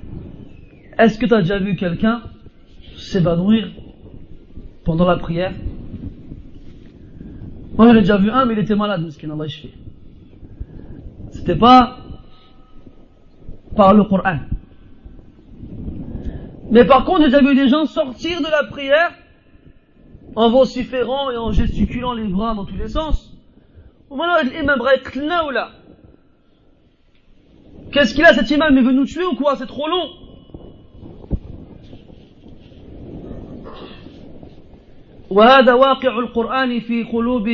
Est-ce que tu as déjà vu quelqu'un s'évanouir pendant la prière Moi, j'ai déjà vu un, mais il était malade, miskin, Allah C'était pas par le Coran. Mais par contre, j'ai déjà vu des gens sortir de la prière en vociférant et en gesticulant les bras dans tous les sens. Qu'est-ce qu'il a cet imam? Il veut nous tuer ou quoi? C'est trop long. وهذا واقع القرآن في قلوب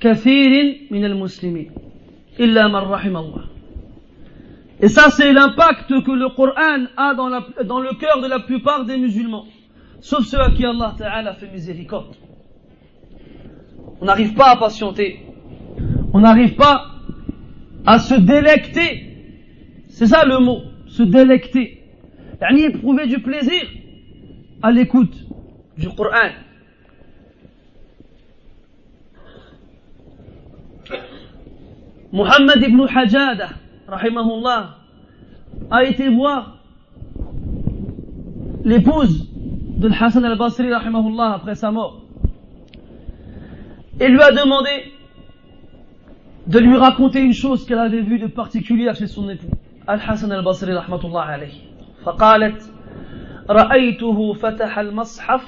كثير من المسلمين إلا من رحم الله Et ça, c'est l'impact que le Coran a dans, la, dans le cœur de la plupart des musulmans. Sauf ceux à qui Allah Ta'ala fait miséricorde. On n'arrive pas à patienter. On n'arrive pas à se délecter. C'est ça le mot, se délecter. Yani éprouver du plaisir à l'écoute du Coran. Muhammad ibn Hajjada, rahimahullah, a été voir l'épouse de Hassan al-Basri, rahimahullah, après sa mort. Et lui a demandé de lui raconter une chose qu'elle avait vue de particulière chez son époux. Al-Hassan al-Basri, rahmatullah alayhi. فقالت رأيته فتح المصحف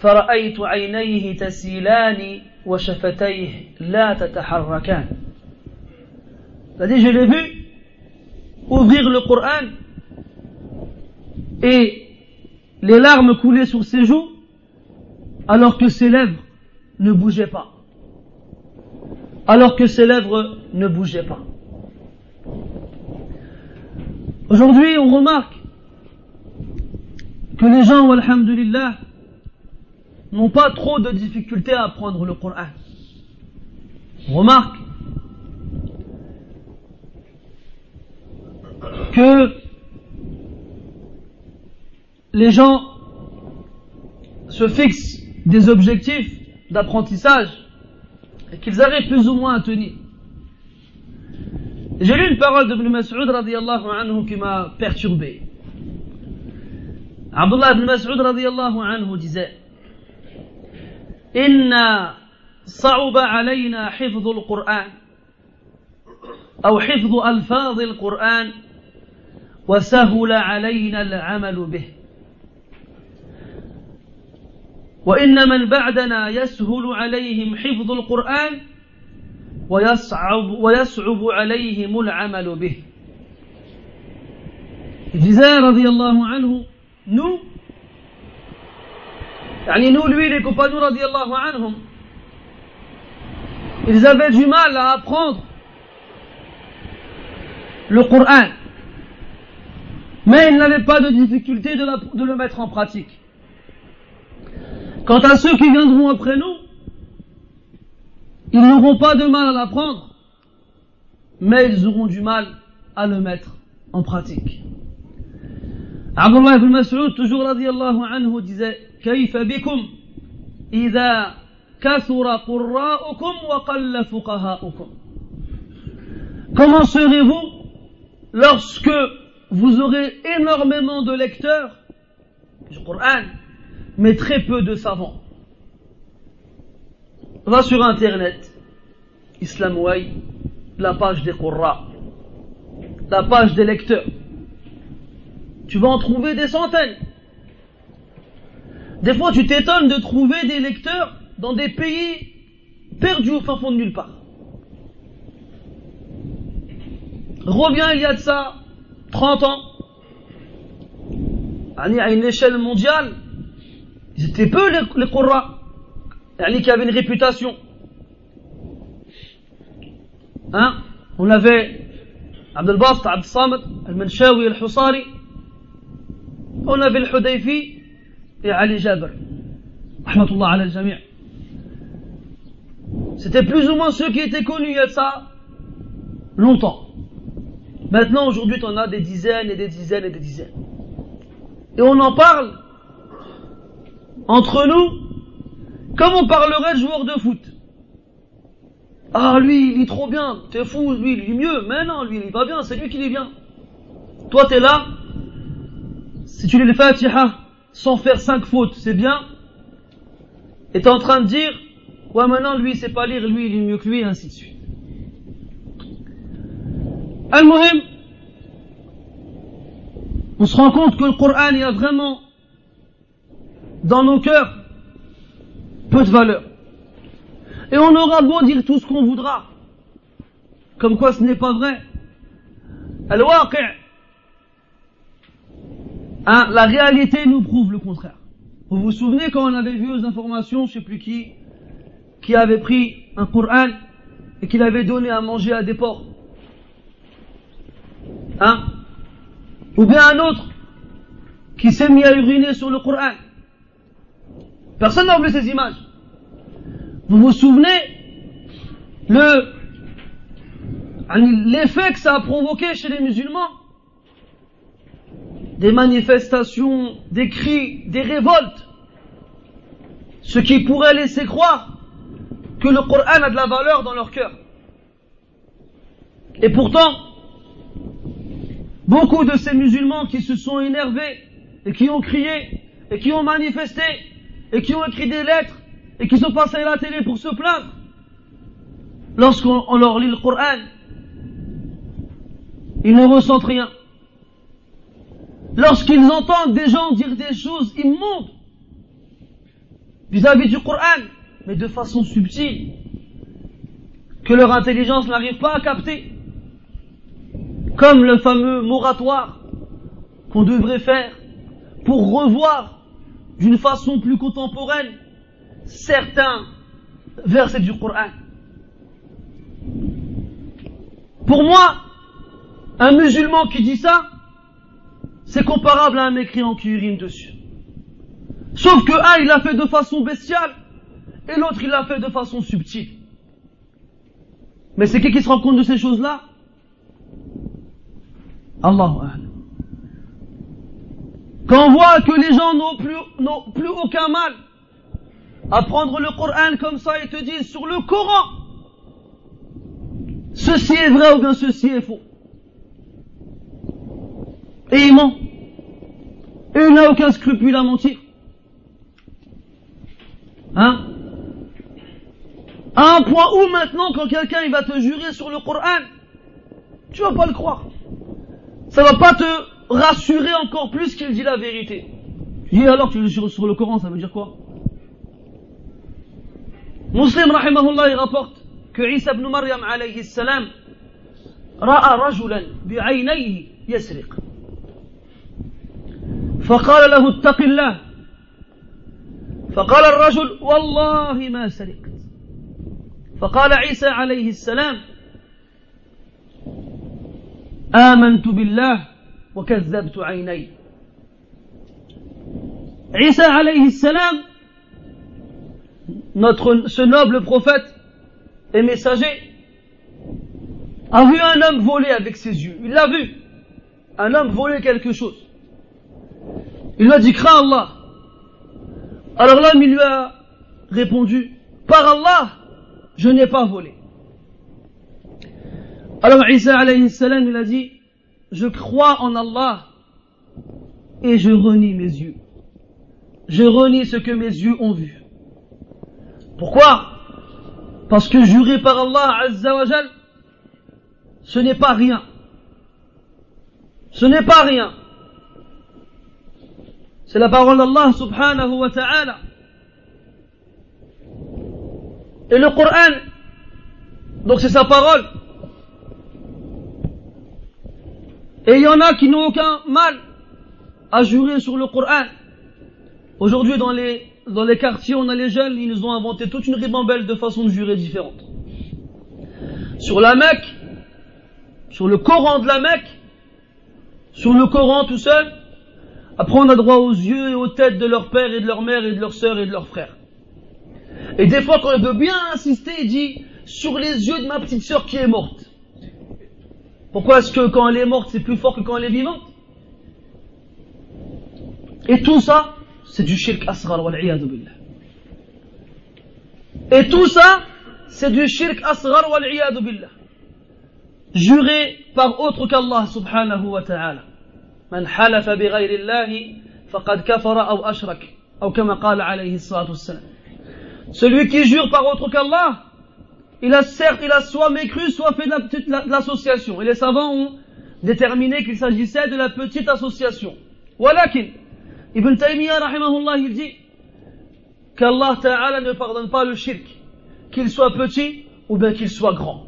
فرأيت عينيه تسيلان وشفتيه لا تتحركان c'est-à-dire, je l'ai vu ouvrir le Coran et les larmes coulaient sur ses joues alors que ses lèvres ne bougeaient pas. Alors que ses lèvres ne bougeaient pas. Aujourd'hui, on remarque que les gens, alhamdulillah, n'ont pas trop de difficultés à apprendre le Coran. On remarque que les gens se fixent des objectifs d'apprentissage et qu'ils arrivent plus ou moins à tenir. J'ai lu une parole de Ibn Mas'ud radiallahu anhu qui m'a perturbé. Abdullah ibn Mas'ud radiallahu anhu disait إن صعب علينا حفظ القرآن أو حفظ ألفاظ القرآن وسهل علينا العمل به. وإن من بعدنا يسهل عليهم حفظ القرآن ويصعب, ويصعب عليهم العمل به. disait رضي الله عنه nous يعني nous lui les رضي الله عنهم ils avaient du mal à apprendre le Coran. mais ils n'avaient pas de difficulté de, de le mettre en pratique. Quant à ceux qui viendront après nous, ils n'auront pas de mal à l'apprendre, mais ils auront du mal à le mettre en pratique. Abdullah ibn Mas'ud, toujours radiallahu anhu, disait كيف بكم إذا كثر قراءكم وقل فقهاؤكم Comment serez-vous lorsque vous aurez énormément de lecteurs du Coran, mais très peu de savants. Va sur internet, Islamway, la page des Qurra, la page des lecteurs. Tu vas en trouver des centaines. Des fois, tu t'étonnes de trouver des lecteurs dans des pays perdus au fin fond de nulle part. Reviens, il y a de ça 30 ans, à une échelle mondiale, ils étaient peu les, les yani qui avaient une réputation. Hein? On avait Abdel Bast, Abdel Samad, Al-Manshawi, Al-Husari. On avait le Hudayfi et Ali Jabr. Rahmatullah ala jami' C'était plus ou moins ceux qui étaient connus il ça longtemps maintenant aujourd'hui on a des dizaines et des dizaines et des dizaines et on en parle entre nous comme on parlerait de joueurs de foot ah, lui, il est trop bien. T'es fou, lui, il est mieux. Mais non, lui, il va bien. C'est lui qui est bien. Toi, t'es là. Si tu lis le Fatiha sans faire cinq fautes, c'est bien. Et t'es en train de dire, ouais, maintenant, lui, sait pas lire, lui, il est mieux que lui, et ainsi de suite. On se rend compte que le Coran, il y a vraiment, dans nos cœurs, peu de valeur. Et on aura beau dire tout ce qu'on voudra. Comme quoi ce n'est pas vrai. Hein, la réalité nous prouve le contraire. Vous vous souvenez quand on avait vu aux informations, je sais plus qui, qui avait pris un Coran et qu'il avait donné à manger à des porcs? Hein? Ou bien un autre qui s'est mis à uriner sur le Coran. Personne n'a oublié ces images. Vous vous souvenez le l'effet que ça a provoqué chez les musulmans? Des manifestations, des cris, des révoltes. Ce qui pourrait laisser croire que le Coran a de la valeur dans leur cœur. Et pourtant, beaucoup de ces musulmans qui se sont énervés et qui ont crié et qui ont manifesté et qui ont écrit des lettres et qui sont passés à la télé pour se plaindre, lorsqu'on leur lit le Coran, ils ne ressentent rien. Lorsqu'ils entendent des gens dire des choses immondes vis-à-vis du Coran, mais de façon subtile, que leur intelligence n'arrive pas à capter, comme le fameux moratoire qu'on devrait faire pour revoir d'une façon plus contemporaine certains versets du Coran. Pour moi, un musulman qui dit ça, c'est comparable à un mécréant qui urine dessus. Sauf que un, il l'a fait de façon bestiale, et l'autre, il l'a fait de façon subtile. Mais c'est qui qui se rend compte de ces choses-là? Allah. Quand on voit que les gens n'ont plus, n'ont plus aucun mal à prendre le Coran comme ça et te disent sur le Coran, ceci est vrai ou bien ceci est faux. Et il ment. Et il n'a aucun scrupule à mentir. Hein? À un point où maintenant, quand quelqu'un il va te jurer sur le Coran, tu vas pas le croire. Ça va pas te rassurer encore plus qu'il dit la vérité. Et alors tu jures sur le Coran, ça veut dire quoi مسلم رحمه الله rapporte que Isa ibn Maryam alayhi salam رأى رجلا بعينيه يسرق فقال له اتق الله فقال الرجل والله ما سرقت فقال عيسى عليه السلام آمنت بالله وكذبت عيني عيسى عليه السلام notre, ce noble prophète et messager a vu un homme voler avec ses yeux. Il l'a vu. Un homme voler quelque chose. Il lui a dit, crains Allah. Alors l'homme, il lui a répondu, par Allah, je n'ai pas volé. Alors Isa alayhi salam, il a dit, je crois en Allah et je renie mes yeux. Je renie ce que mes yeux ont vu. Pourquoi? Parce que jurer par Allah Azzawajal, ce n'est pas rien. Ce n'est pas rien. C'est la parole d'Allah subhanahu wa ta'ala. Et le Coran, donc c'est sa parole. Et il y en a qui n'ont aucun mal à jurer sur le Coran. Aujourd'hui, dans les quartiers, on a les jeunes, ils nous ont inventé toute une ribambelle de façons de jurer différentes. Sur la Mecque, sur le Coran de la Mecque, sur le Coran tout seul, après on a droit aux yeux et aux têtes de leur père et de leur mère et de leurs sœurs et de leurs frères. Et des fois quand il veut bien insister, il dit sur les yeux de ma petite sœur qui est morte. Pourquoi est-ce que quand elle est morte c'est plus fort que quand elle est vivante Et tout ça, c'est du shirk asghar wal billah. Et tout ça, c'est du shirk asghar wal billah. Juré par autre qu'Allah subhanahu wa ta'ala. من حلف بغير الله فقد كفر أو أشرك أو كما قال عليه الصلاة والسلام Celui qui jure par autre qu'Allah, il a certes, il a soit mécru, soit fait de l'association. Et les savants ont déterminé qu'il s'agissait de la petite association. Walakin, Ibn Taymiyyah, rahimahullah, il dit qu'Allah Ta'ala ne pardonne pas le shirk, qu'il soit petit ou bien qu'il soit grand.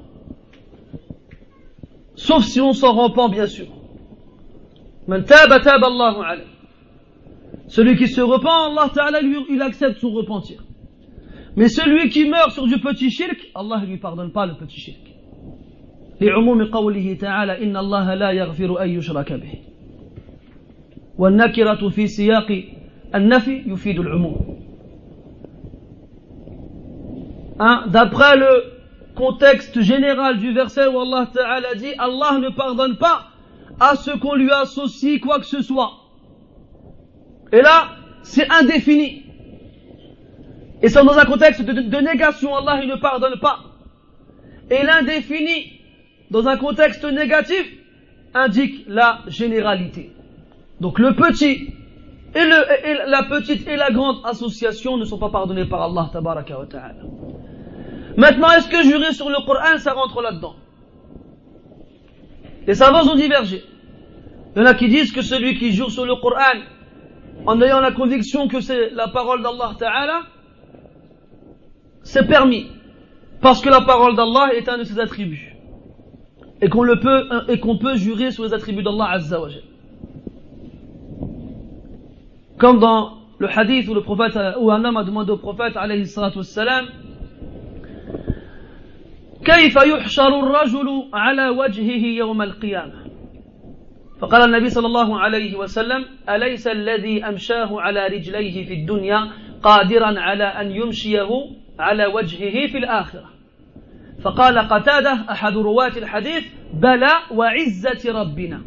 Sauf si on s'en repent, bien sûr. Celui qui se repent, Allah Ta'ala lui, il accepte son repentir. Mais celui qui meurt sur du petit shirk, Allah ne lui pardonne pas le petit shirk. لعموم قوله تعالى إن الله لا يغفر أن يشرك به والنكرة في سياق النفي يفيد العموم hein, D'après le contexte général du verset où Allah Ta'ala dit Allah ne pardonne pas à ce qu'on lui associe quoi que ce soit. Et là, c'est indéfini. Et c'est dans un contexte de, négation, Allah il ne pardonne pas. Et l'indéfini, dans un contexte négatif, indique la généralité. Donc le petit et, la petite et la grande association ne sont pas pardonnés par Allah tabaraka wa ta'ala. Maintenant, est-ce que jurer sur le Coran, ça rentre là-dedans? Les savants ont divergé. Il y en a qui disent que celui qui jure sur le Coran en ayant la conviction que c'est la parole d'Allah Ta'ala, c'est permis. Parce que la parole d'Allah est un de ses attributs. Et qu'on le peut, et qu'on peut jurer sur les attributs d'Allah Azza wa Comme dans le hadith où le prophète, où un homme a demandé au prophète, alayhi salatu wassalam, كيف يحشر الرجل على وجهه يوم القيامة فقال النبي صلى الله عليه وسلم أليس الذي أمشاه على رجليه في الدنيا قادرا على أن يمشيه على وجهه في الآخرة فقال قتاده أحد رواة الحديث بلى وعزة ربنا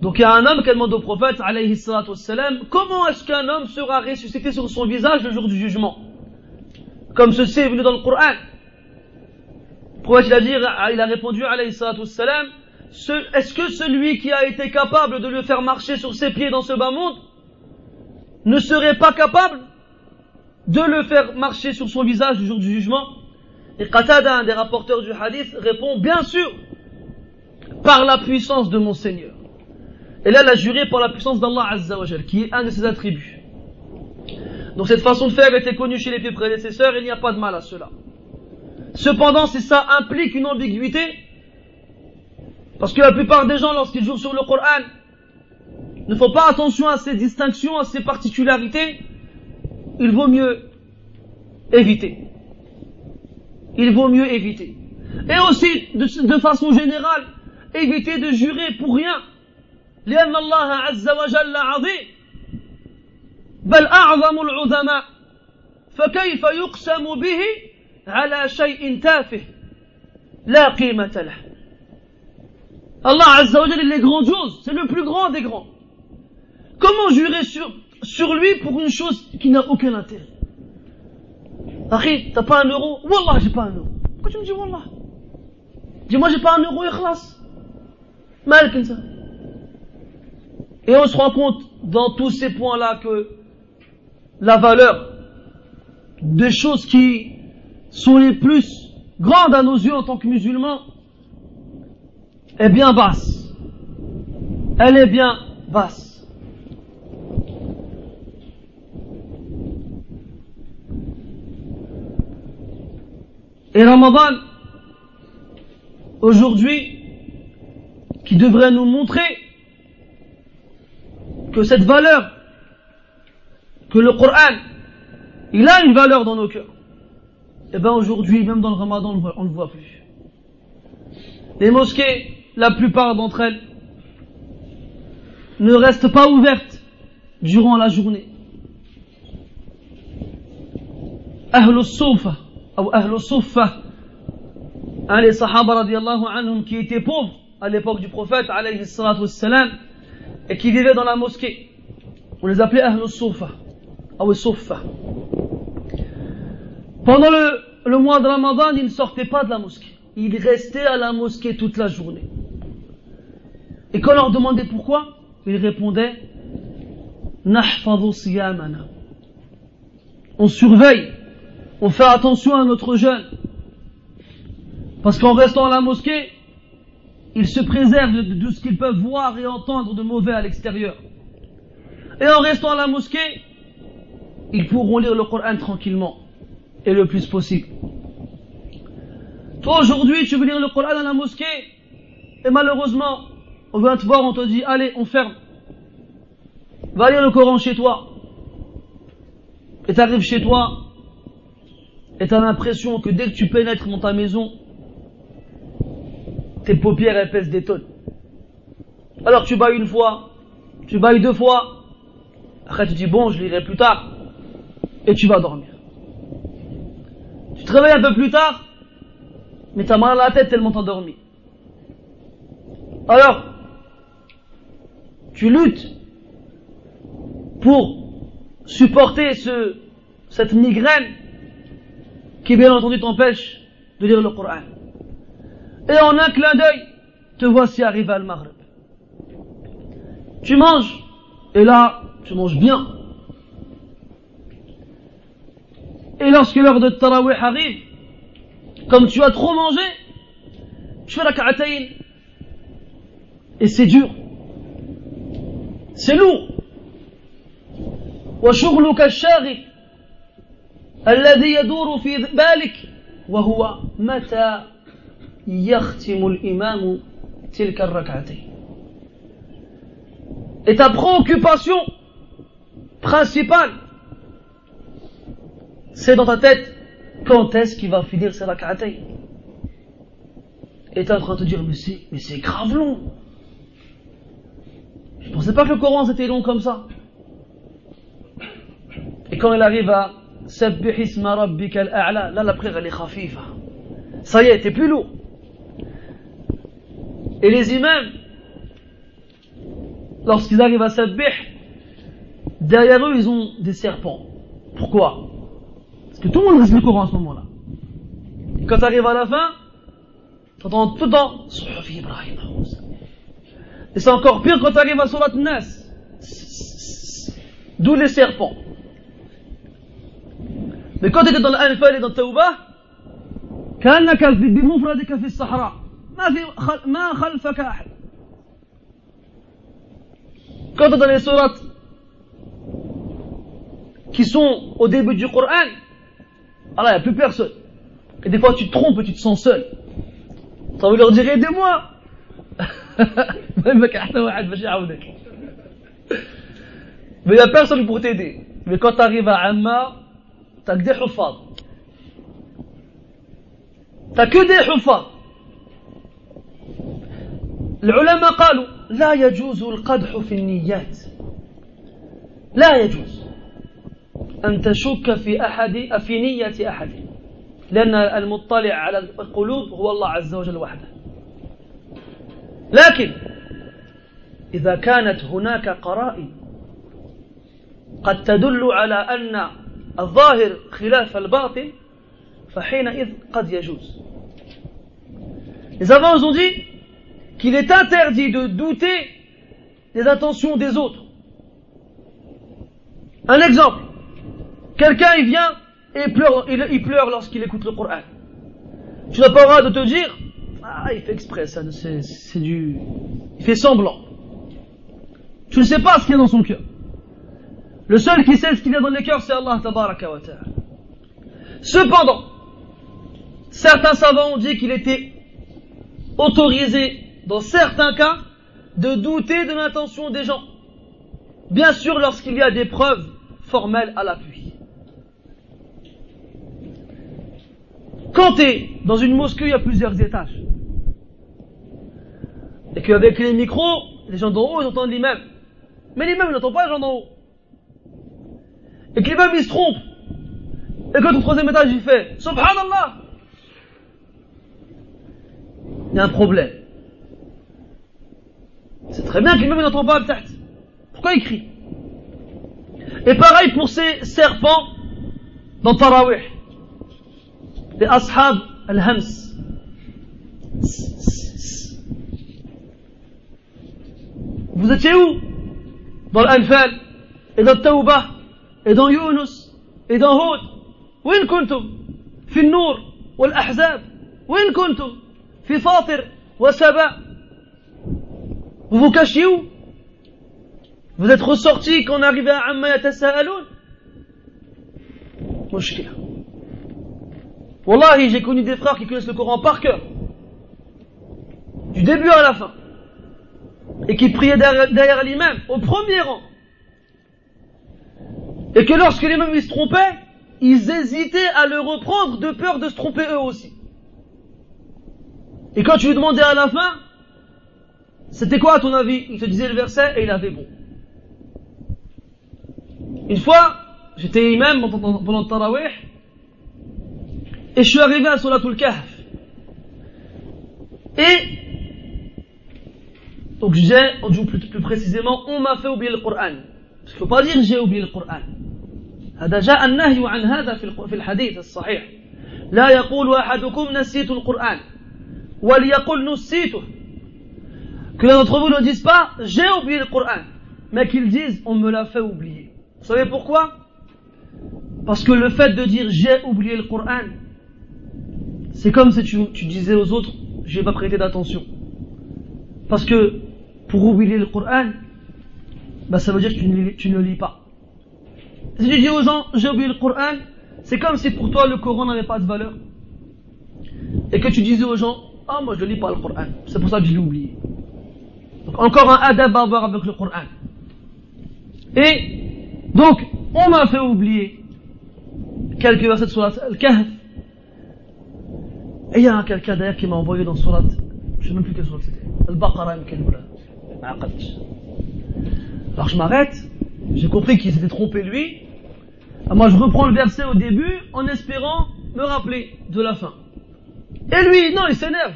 Donc il y a un homme qui demande au prophète, alayhi salatu wassalam, comment est-ce qu'un homme sera ressuscité sur son visage le jour du jugement Comme ceci est venu dans le Coran. Le prophète il a, dit, il a répondu, alayhi salatu wassalam, est-ce que celui qui a été capable de le faire marcher sur ses pieds dans ce bas monde ne serait pas capable de le faire marcher sur son visage le jour du jugement Et Qatada, un des rapporteurs du hadith, répond bien sûr, par la puissance de mon Seigneur. Et là, elle a juré par la puissance d'Allah Azzawajal, qui est un de ses attributs. Donc cette façon de faire était connue chez les prédécesseurs, il n'y a pas de mal à cela. Cependant, si ça implique une ambiguïté, parce que la plupart des gens, lorsqu'ils jouent sur le Coran, ne font pas attention à ces distinctions, à ces particularités, il vaut mieux éviter. Il vaut mieux éviter. Et aussi, de, façon générale, éviter de jurer pour rien. لأن الله عز وجل عظيم بل أعظم العظماء فكيف يقسم به على شيء تافه لا قيمة له Allah Azza wa il est grandiose, c'est le plus grand des grands. Comment jurer sur, sur lui pour une chose qui n'a aucun intérêt Akhi, t'as pas un euro Wallah, j'ai pas un euro. Pourquoi tu me dis Wallah? Dis-moi, j'ai pas un euro, ikhlas. Mal comme ça. Et on se rend compte dans tous ces points-là que la valeur des choses qui sont les plus grandes à nos yeux en tant que musulmans est bien basse. Elle est bien basse. Et Ramadan, aujourd'hui, qui devrait nous montrer que cette valeur, que le Coran, il a une valeur dans nos cœurs. Et eh bien aujourd'hui, même dans le Ramadan, on ne le voit plus. les mosquées, la plupart d'entre elles, ne restent pas ouvertes durant la journée. Ahlus Soufa, ou Ahlus Soufa, hein, les Sahaba radiallahu anhum qui étaient pauvres à l'époque du prophète alayhi wassalam, et qui vivaient dans la mosquée. On les appelait Ahlus Soufa, ou Soufa. Pendant le, le mois de Ramadan, ils ne sortaient pas de la mosquée. Ils restaient à la mosquée toute la journée. Et quand on leur demandait pourquoi, ils répondaient On surveille, on fait attention à notre jeûne. Parce qu'en restant à la mosquée, ils se préservent de tout ce qu'ils peuvent voir et entendre de mauvais à l'extérieur. Et en restant à la mosquée, ils pourront lire le Coran tranquillement et le plus possible. Toi aujourd'hui, tu veux lire le Coran dans la mosquée, et malheureusement, on vient te voir, on te dit, allez, on ferme. Va lire le Coran chez toi. Et tu arrives chez toi, et tu as l'impression que dès que tu pénètres dans ta maison, tes paupières pèsent des tonnes. Alors tu bailles une fois, tu bailles deux fois, après tu dis bon, je lirai plus tard, et tu vas dormir. Tu te réveilles un peu plus tard, mais t'as mal à la tête tellement t'as dormi. Alors, tu luttes pour supporter ce, cette migraine qui bien entendu t'empêche de lire le Coran. Et en un clin d'œil, te voici arrivé à Maghreb. Tu manges, et là, tu manges bien. Et lorsque l'heure de Tarawih arrive, comme tu as trop mangé, tu fais la ka'atayn. Et c'est dur. C'est lourd. وشغلك الشاغل الذي يدور في بالك وهو متى يختم الإمام تلك الركعتين Et ta préoccupation principale, c'est dans ta tête quand est-ce qu'il va finir ses rak'atayn Et tu es en train de te dire, mais c'est, mais c'est grave long. Je pensais pas que le Coran c'était long comme ça. Et quand il arrive à Sabbih isma là la prière elle est khafifa. Ça y est, t'es plus lourd. Et les imams, lorsqu'ils arrivent à Sabbih, derrière eux ils ont des serpents. Pourquoi? Parce que tout le monde reste le Coran à ce moment-là. Et quand tu arrives à la fin, tu entends tout Ibrahim. Et c'est encore pire quand tu arrives à Surat Nas. D'où les serpents. L'Anfal et dans Tawbah, كأنك بمفردك في الصحراء ما في ما خلفك أحد es dans les sourates qui sont au début du Coran alors il n'y a plus personne et des fois tu te trompes et tu te sens seul ça veut leur dire aidez-moi mais il n'y a personne pour t'aider mais quand tu arrives à Amma t'as que des huffaz t'as que des العلماء قالوا لا يجوز القدح في النيات. لا يجوز أن تشك في أحد في نية أحد. لأن المطلع على القلوب هو الله عز وجل وحده. لكن إذا كانت هناك قرائن قد تدل على أن الظاهر خلاف الباطن فحينئذ قد يجوز Les savants ont dit qu'il est interdit de douter des intentions des autres. Un exemple. Quelqu'un, il vient et il pleure, il, il pleure lorsqu'il écoute le Coran. Tu n'as pas le droit de te dire, ah, il fait exprès, ça, c'est, c'est du, il fait semblant. Tu ne sais pas ce qu'il y a dans son cœur. Le seul qui sait ce qu'il y a dans le cœur, c'est Allah tabaraka wa. Cependant, certains savants ont dit qu'il était autorisé, dans certains cas, de douter de l'intention des gens. Bien sûr, lorsqu'il y a des preuves formelles à l'appui. Quand tu es dans une mosquée, il y a plusieurs étages. et qu'avec les micros, les gens d'en haut ils entendent l'imam. Mais l'imam n'entend pas les gens d'en haut. Et que l'imam il se trompe. Et quand au troisième étage il fait Subhanallah Il y a un problème. C'est très bien que l'imam n'entend pas peut-être. Pourquoi il crie? Et pareil pour ces serpents dans Tarawih. Les ashab al-hams. Vous étiez où? Dans l'Anfal, et dans Tawbah, et dans Yunus, et dans Hud. وين كنتم؟ في النور والأحزاب وين كنتم؟ في فاطر وسبا Vous vous cachiez où Vous êtes ressortis quand on arrivait à Amma Yatasa'aloun Mushkila. Wallahi, j'ai connu des frères qui connaissent le Coran par cœur. Du début à la fin et qui priaient derrière, l'imam, au premier rang. Et que lorsque l'imam se trompait, ils hésitaient à le reprendre de peur de se tromper eux aussi. Et quand tu lui demandais à la fin, c'était quoi à ton avis? Il te disait le verset et il avait bon. Une fois, j'étais imam pendant le tarawih, et je suis arrivé à Solatul Kahf. Et donc j'ai, plus, plus précisément, on m'a fait oublier le Coran. Parce qu'il ne faut pas dire j'ai oublié le Coran. هذا جاء النهي عن هذا في الحديث الصحيح لا يقول أحدكم نسيت القرآن وليقل نسيته que l'un d'entre vous ne dise pas j'ai oublié le Coran mais qu'ils disent on me l'a fait oublier vous savez pourquoi parce que le fait de dire j'ai oublié le Coran c'est comme si tu, tu disais aux autres j'ai pas prêté d'attention parce que pour oublier le Coran, bah ça veut dire que tu ne, lis pas. Si tu dis aux gens, j'ai oublié le Coran, c'est comme si pour toi le Coran n'avait pas de valeur. Et que tu disais aux gens, ah moi je ne lis pas le Coran, c'est pour ça que je l'ai oublié. Donc encore un adab à avoir avec le Coran. Et donc, on m'a fait oublier quelques versets de Surat Al-Kahf. Et il y a quelqu'un d'ailleurs qui m'a envoyé dans Surat, je ne sais même plus quelle Surat c'était, Al-Baqarah, alors je m'arrête, j'ai compris qu'il s'était trompé lui. Ah, moi je reprends le verset au début en espérant me rappeler de la fin. Et lui, non, il s'énerve.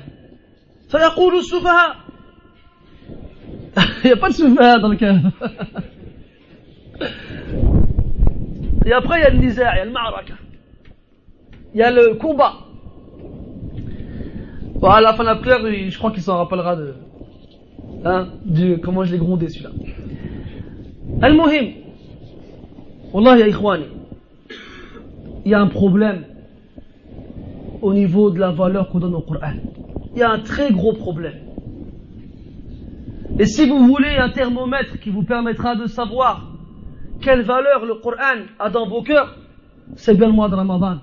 Ça y a soufaha. Il n'y a pas de soufaha dans le cas. Et après, il y a le nizar, il y a le ma'raka. Il y a le combat. Bon, à la fin de la prière, je crois qu'il s'en rappellera de, Hein, du, comment je l'ai grondé celui-là. Al-Muhim. Wallah, ya ikhwani. Il y a un problème au niveau de la valeur qu'on donne au Coran. Il y a un très gros problème. Et si vous voulez un thermomètre qui vous permettra de savoir quelle valeur le Coran a dans vos cœurs, c'est bien le mois de Ramadan.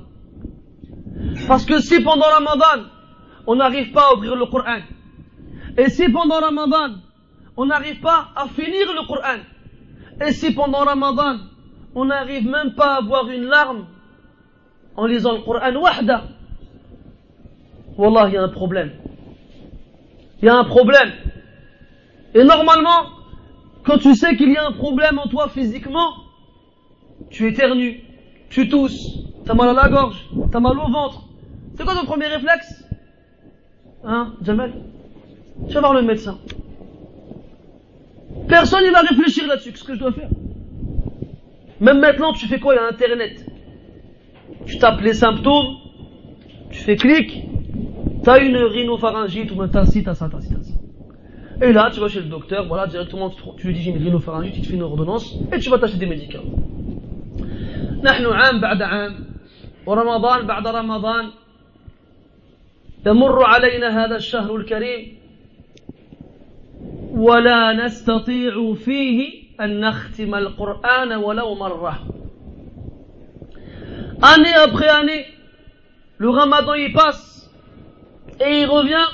Parce que si pendant Ramadan, on n'arrive pas à ouvrir le Coran, et si pendant Ramadan, on n'arrive pas à finir le Coran, et si pendant Ramadan, on n'arrive même pas à avoir une larme en lisant le Coran, wahda, Wallah, il y a un problème. Il y a un problème. Et normalement, quand tu sais qu'il y a un problème en toi physiquement, tu éternues, tu tousses, t'as mal à la gorge, t'as mal au ventre. C'est quoi ton premier réflexe? Hein, Jamel? Je vais voir le médecin. Personne ne va réfléchir là-dessus. Qu'est-ce que je dois faire Même maintenant, tu fais quoi Il y a Internet. Tu tapes les symptômes, tu fais clic, tu as une rhinopharyngite ou t'as ci, t'as ça, t'as ci, t'as ça. Et là, tu vas chez le docteur, voilà, directement, tu lui dis j'ai une rhinopharyngite, il te fait une ordonnance, et tu vas t'acheter des médicaments. نحن عام بعد عام ورمضان بعد رمضان يمر علينا هذا الشهر الكريم ولا نستطيع فيه أن نختم القرآن ولو مرة Année après année, le ramadan y passe et il revient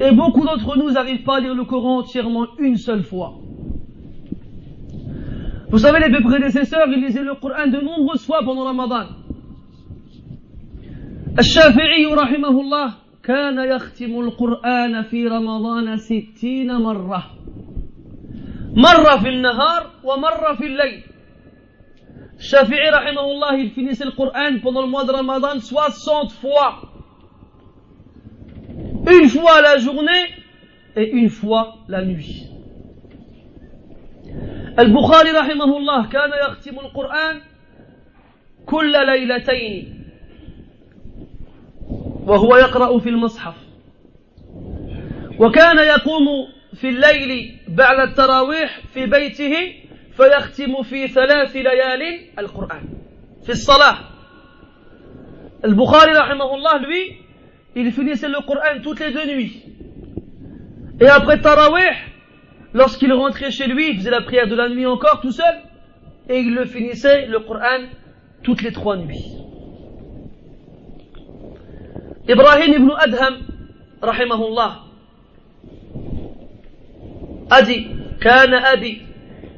et beaucoup d'entre nous n'arrivent pas à lire le Coran entièrement une seule fois. Vous savez, les prédécesseurs, ils lisaient le Coran de nombreuses fois pendant le ramadan. Al-Shafi'i, rahimahullah, كان يختم القرآن في رمضان ستين مرة. مرة في النهار ومرة في الليل. الشافعي رحمه الله le Coran pendant le mois de Ramadan 60 fois. Une fois la journée et une fois la nuit. البخاري رحمه الله كان يختم القرآن كل ليلتين. وهو يقرأ في المصحف وكان يقوم في الليل بعد التراويح في بيته فيختم في ثلاث ليال القرآن في الصلاة البخاري رحمه الله lui il finissait le Coran toutes les deux nuits et après Tarawih lorsqu'il rentrait chez lui il faisait la prière de la nuit encore tout seul et il le finissait le Coran toutes les trois nuits Ibrahim ibn Adham rahimahullah a dit كان أبي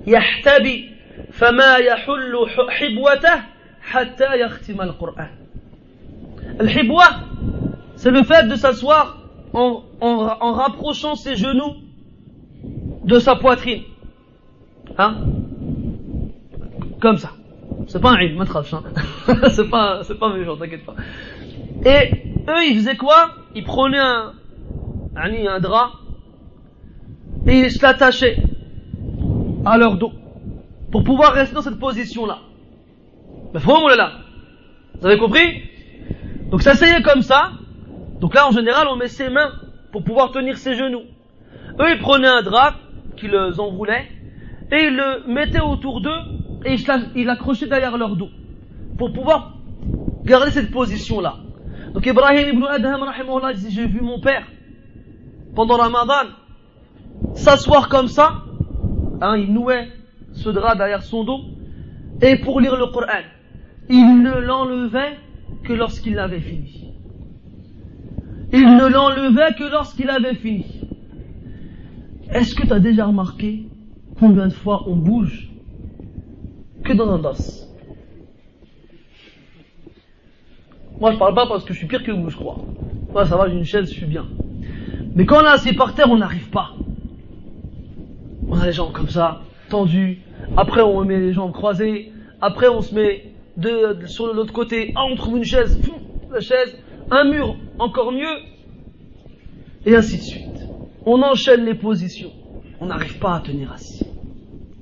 يحتبي فما يحل حبوته حتى يختم القرآن الحبوة c'est le fait de s'asseoir en, en, en rapprochant ses genoux de sa poitrine hein comme ça c'est pas un ilm, hein. c'est pas, c'est pas méchant, t'inquiète pas. Et eux, ils faisaient quoi? Ils prenaient un, un drap et ils se l'attachaient à leur dos pour pouvoir rester dans cette position-là. Vous avez compris? Donc s'asseyaient comme ça. Donc là, en général, on met ses mains pour pouvoir tenir ses genoux. Eux, ils prenaient un drap qu'ils enroulaient et ils le mettaient autour d'eux et ils l'accrochaient derrière leur dos pour pouvoir garder cette position-là. Donc Ibrahim ibn Adham, dit, j'ai vu mon père pendant Ramadan s'asseoir comme ça, hein, il nouait ce drap derrière son dos, et pour lire le Coran, il ne l'enlevait que lorsqu'il l'avait fini. Il ne l'enlevait que lorsqu'il avait fini. Est-ce que tu as déjà remarqué combien de fois on bouge que dans un dos? Moi je parle pas parce que je suis pire que vous, je crois. Moi ça va, j'ai une chaise, je suis bien. Mais quand on est assis par terre, on n'arrive pas. On a les jambes comme ça, tendues. Après, on met les jambes croisées. Après, on se met sur l'autre côté. Ah, on trouve une chaise. La chaise. Un mur, encore mieux. Et ainsi de suite. On enchaîne les positions. On n'arrive pas à tenir assis.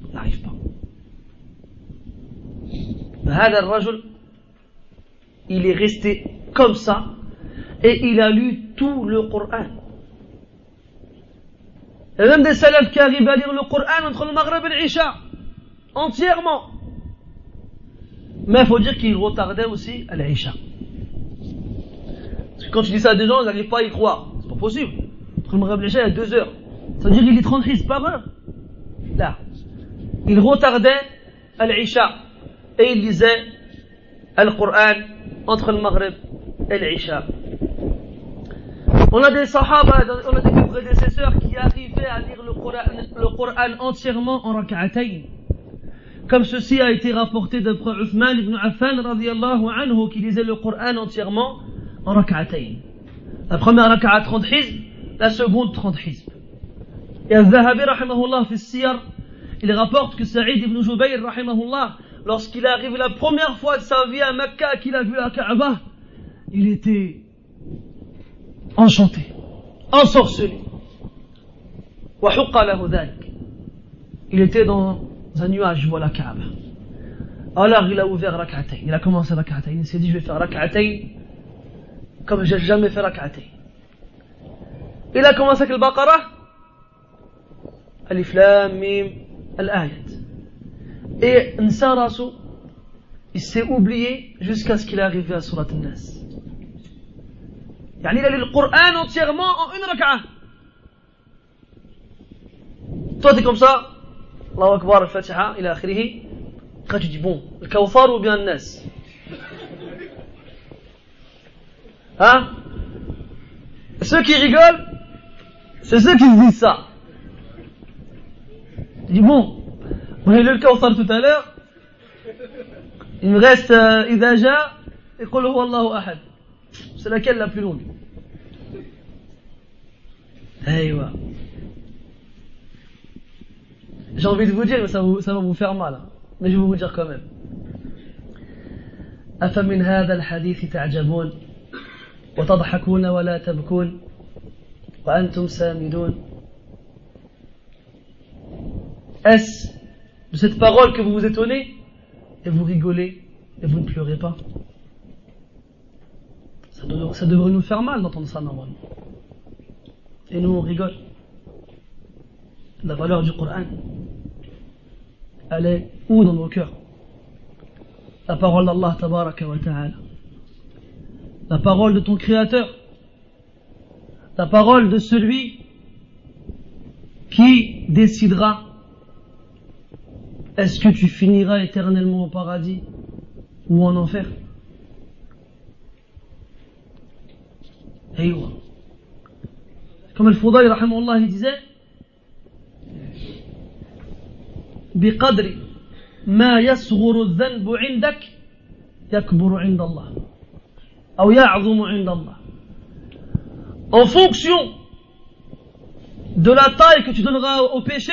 On n'arrive pas. Il est resté comme ça et il a lu tout le Coran. A même des salafs qui arrivent à lire le Coran entre le Maghreb et l'Isha, entièrement. Mais il faut dire qu'il retardait aussi à l'Isha. Parce que quand tu dis ça à des gens, ils n'arrivent pas à y croire. C'est pas possible. Entre le Maghreb et l'Isha, il y a deux heures. Ça veut dire qu'il est 36 par heure. Là. Il retardait à l'Isha. Et il lisait le Coran entre le Maghreb et l'Isha. On a des sahaba, on a des prédécesseurs qui arrivaient à lire le Coran, entièrement en rak'atayn. Comme ceci a été rapporté d'après Uthman ibn Affan radiallahu anhu qui lisait le Coran entièrement en rak'atayn. La première rak'a 30 hizb, la seconde 30 hizb. Et Al-Zahabi rahimahullah fi il rapporte que Saïd ibn Jubayr rahimahullah, lorsqu'il est arrivé la première fois de sa vie à Mecca qu'il a vu la Kaaba, il était enchanté, ensorcelé. Il était dans un nuage, voilà Kaaba. Alors il a ouvert Rak'atayn, il a commencé Rak'atayn, il s'est dit je vais faire Rak'atayn comme j'ai jamais fait Rak'atayn. Il a commencé avec le Baqarah, Alif Lam Mim, Al-Ayat. Et Nsarasu, il s'est oublié jusqu'à ce qu'il est arrivé à Surat. يعني il a lu le Coran entièrement en une raka'a. Toi t'es comme ça, Allahu Akbar, Al-Fatiha, il a akhirihi. Après tu dis bon, le Kawthar ou bien Nas Hein Ceux qui rigolent, c'est ceux qui se disent ça. Tu dis bon, وهي للكوثر تتالى لغايه إذا جاء يقول هو الله أحد بس لا كلام في نومي أيوه J'ai envie de vous dire, mais ça, vous, ça va vous faire mal. Hein. Mais je vais vous dire quand même. أفمن هذا الحديث تعجبون وتضحكون ولا تبكون وأنتم سامدون de cette parole que vous vous étonnez et vous rigolez et vous ne pleurez pas ça devrait, nous faire mal d'entendre ça normalement. Et nous on rigole. La valeur du Coran, elle est où dans nos cœurs? La parole d'Allah wa ta'ala. La parole de ton Créateur. La parole de celui qui décidera est-ce que tu finiras éternellement au paradis ou en enfer Comme le Foudaï, rahimahullah, il disait بقدر ما يصغر الذنب عندك يكبر عند الله أو يعظم عند الله en fonction de la taille que tu donneras au péché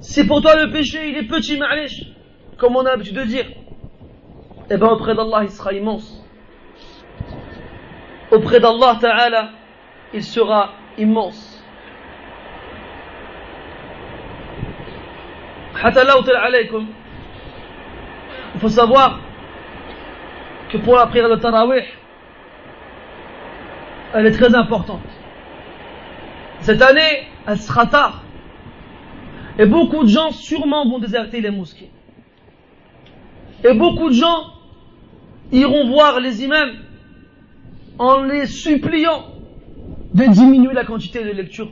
si pour toi le péché il est petit ma'lish comme on a l'habitude de dire eh bien auprès d'Allah il sera immense auprès d'Allah Ta'ala, il sera immense. Il faut savoir que pour la prière de Tarawih, elle est très importante. Cette année, elle sera tard. Et beaucoup de gens sûrement vont déserter les mosquées. Et beaucoup de gens iront voir les imams en les suppliant de diminuer la quantité de lecture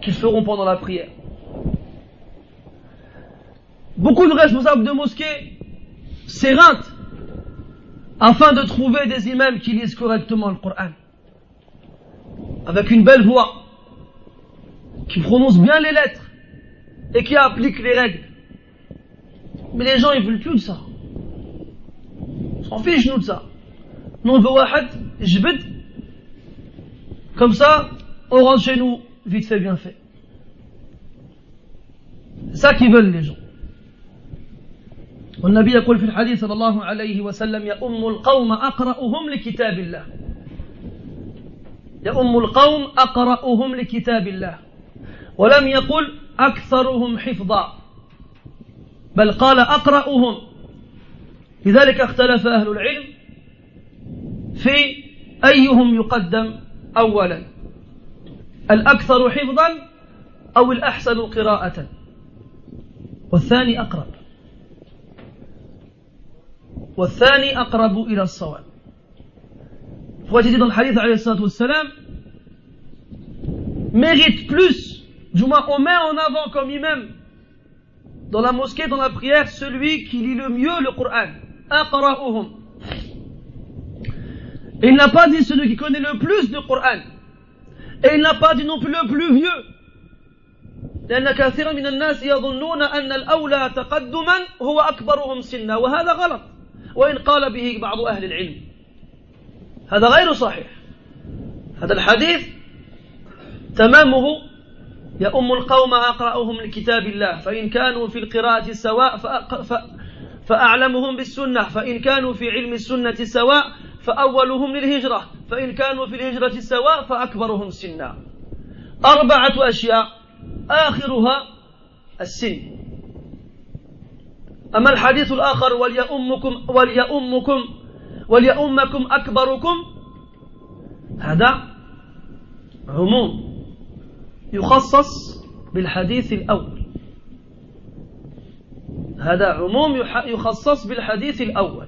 qu'ils feront pendant la prière. Beaucoup de responsables de mosquées s'éreintent afin de trouver des imams qui lisent correctement le Coran, avec une belle voix, qui prononcent bien les lettres et qui appliquent les règles. Mais les gens, ils veulent plus de ça. On s'en fiche, nous, de ça. Non, wahad, jbid. Comme ça, on rentre chez nous, vite fait, bien fait. C'est ça qu'ils veulent les gens. والنبي يقول في الحديث صلى الله عليه وسلم يؤم القوم أقرأهم لكتاب الله يؤم القوم أقرأهم لكتاب الله ولم يقل أكثرهم حفظا بل قال أقرأهم. لذلك اختلف أهل العلم في أيهم يقدم أولا الأكثر حفظا أو الأحسن قراءة. والثاني أقرب. والثاني أقرب إلى الصواب. فوجد hadith عليه الصلاة والسلام mérite plus du moins on met en avant comme imam dans la mosquée dans la prière celui qui lit le mieux le Coran أقرأهم il n'a pas dit celui qui connaît le plus le Coran. Et il n'a pas dit non plus le plus vieux. لأن كثيرا من الناس يظنون أن الأولى تقدما هو أكبرهم سنا وهذا غلط وإن قال به بعض أهل العلم هذا غير صحيح هذا الحديث تمامه يؤم القوم أقرأهم لكتاب الله فإن كانوا في القراءة سواء فأعلمهم بالسنة فإن كانوا في علم السنة سواء فأولهم للهجرة فإن كانوا في الهجرة سواء فأكبرهم سنا. أربعة أشياء آخرها السن. أما الحديث الآخر وليؤمكم وليؤمكم وليؤمكم أكبركم هذا عموم. يخصص بالحديث الأول هذا عموم يخصص بالحديث الأول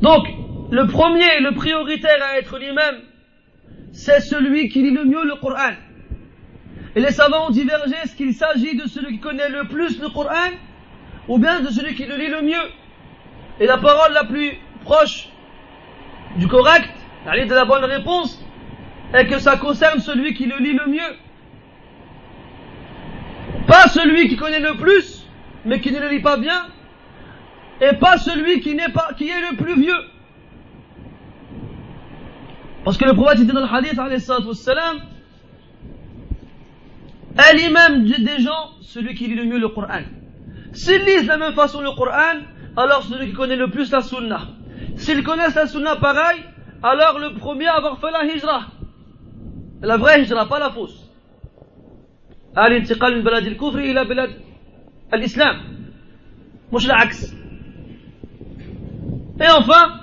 Donc, le premier, le prioritaire à être lui-même, c'est celui qui lit le mieux le Coran. Et les savants ont divergé, est-ce qu'il s'agit de celui qui connaît le plus le Coran, ou bien de celui qui le lit le mieux Et la parole la plus proche du correct, de la bonne réponse, est que ça concerne celui qui le lit le mieux. Pas celui qui connaît le plus, mais qui ne le lit pas bien, et pas celui qui n'est pas, qui est le plus vieux. Parce que le prophète dit dans le hadith, est l'imam des gens, celui qui lit le mieux le Coran. S'ils lisent de la même façon le Coran, alors celui qui connaît le plus la Sunna. S'ils connaissent la Sunna pareil, alors le premier à avoir fait la hijra. La vraie hijra, pas la fausse. الانتقال من بلاد الكفر إلى بلاد الإسلام مش العكس Et enfin,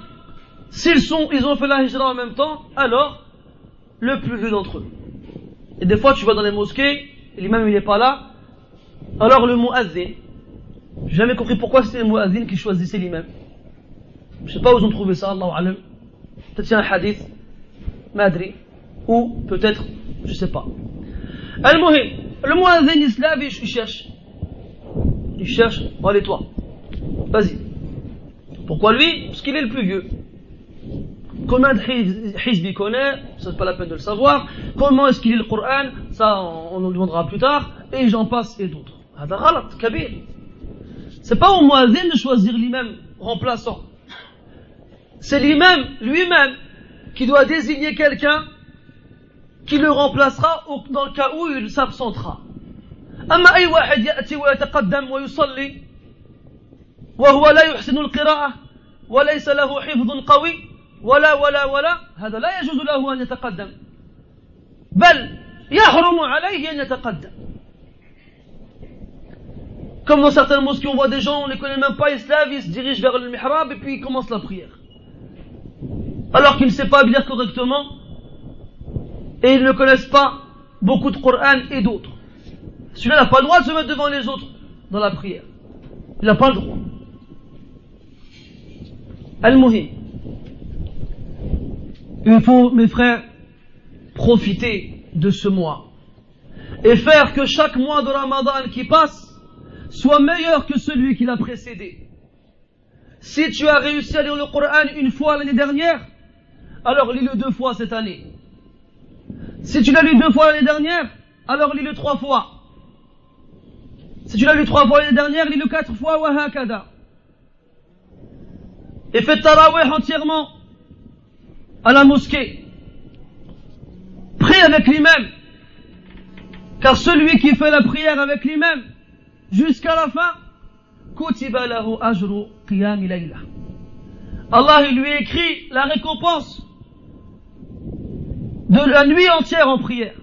s'ils sont, ils ont fait la hijra en même temps, alors, le plus vieux d'entre eux. Et des fois, tu vas dans les mosquées, l'imam il n'est pas là, alors le muazzin, j'ai jamais compris pourquoi c'était le muazzin qui choisissait l'imam. Je sais pas où ils ont trouvé ça, Allah alam. Peut-être c'est un hadith, madri, ou peut-être, je sais pas. Al-Muhim, le muazzin il il cherche. Il cherche, allez toi, vas-y. Pourquoi lui? Parce qu'il est le plus vieux. Combien de hizb il connaît? Ça, c'est pas la peine de le savoir. Comment est-ce qu'il lit le Coran? Ça, on nous le demandera plus tard. Et j'en passe et d'autres. C'est pas au muazzin de choisir l'imam remplaçant. C'est l'imam lui-même qui doit désigner quelqu'un qui le remplacera dans le cas où il s'absentera. أما أي واحد يأتي ويتقدم ويصلي وهو لا يحسن القراءة وليس له حفظ قوي ولا ولا ولا هذا لا يجوز له أن يتقدم بل يحرم عليه أن يتقدم Comme dans certaines mosquées, on voit des gens, on ne les connaît même pas, ils se lèvent, ils se dirigent vers le mihrab et puis ils commencent la prière. Alors qu'ils ne savent pas lire correctement et ils ne connaissent pas beaucoup de Coran et d'autres. Celui-là n'a pas le droit de se mettre devant les autres dans la prière. Il n'a pas le droit. Al-Muhim. Il faut, mes frères, profiter de ce mois et faire que chaque mois de Ramadan qui passe soit meilleur que celui qui l'a précédé. Si tu as réussi à lire le Coran une fois l'année dernière, alors lis-le deux fois cette année. Si tu l'as lu deux fois l'année dernière, alors lis-le trois fois. Si tu l'as lu trois fois l'année dernière, lis-le quatre fois, wa hakada et faites tarawih entièrement à la mosquée. Prie avec lui-même. Car celui qui fait la prière avec lui-même jusqu'à la fin, Allah il lui écrit la récompense de la nuit entière en prière.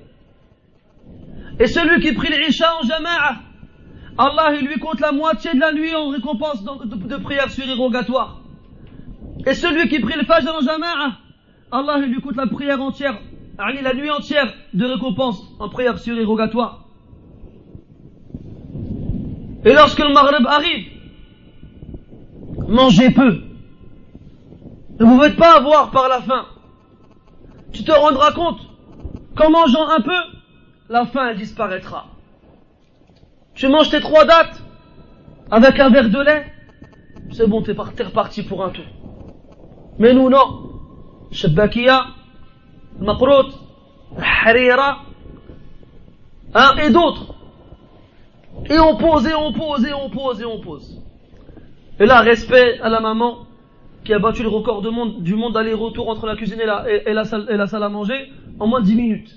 Et celui qui prie l'Isha en jama'a, Allah il lui compte la moitié de la nuit en récompense de, de, de prière surérogatoire. Et celui qui prie le Fajr en Jama'a, Allah lui coûte la prière entière, la nuit entière de récompense en prière surérogatoire. Et lorsque le Maghreb arrive, mangez peu. Ne vous faites pas avoir par la faim. Tu te rendras compte qu'en mangeant un peu, la faim disparaîtra. Tu manges tes trois dates avec un verre de lait, c'est bon, t'es reparti pour un tour. Mais nous, non. Shabakia, Makrout, Harira, hein, et d'autres. Et on pose, et on pose, et on pose, et on pose. Et là, respect à la maman qui a battu le record du monde, d'aller-retour entre la cuisine et la, salle, à manger en moins de 10 minutes.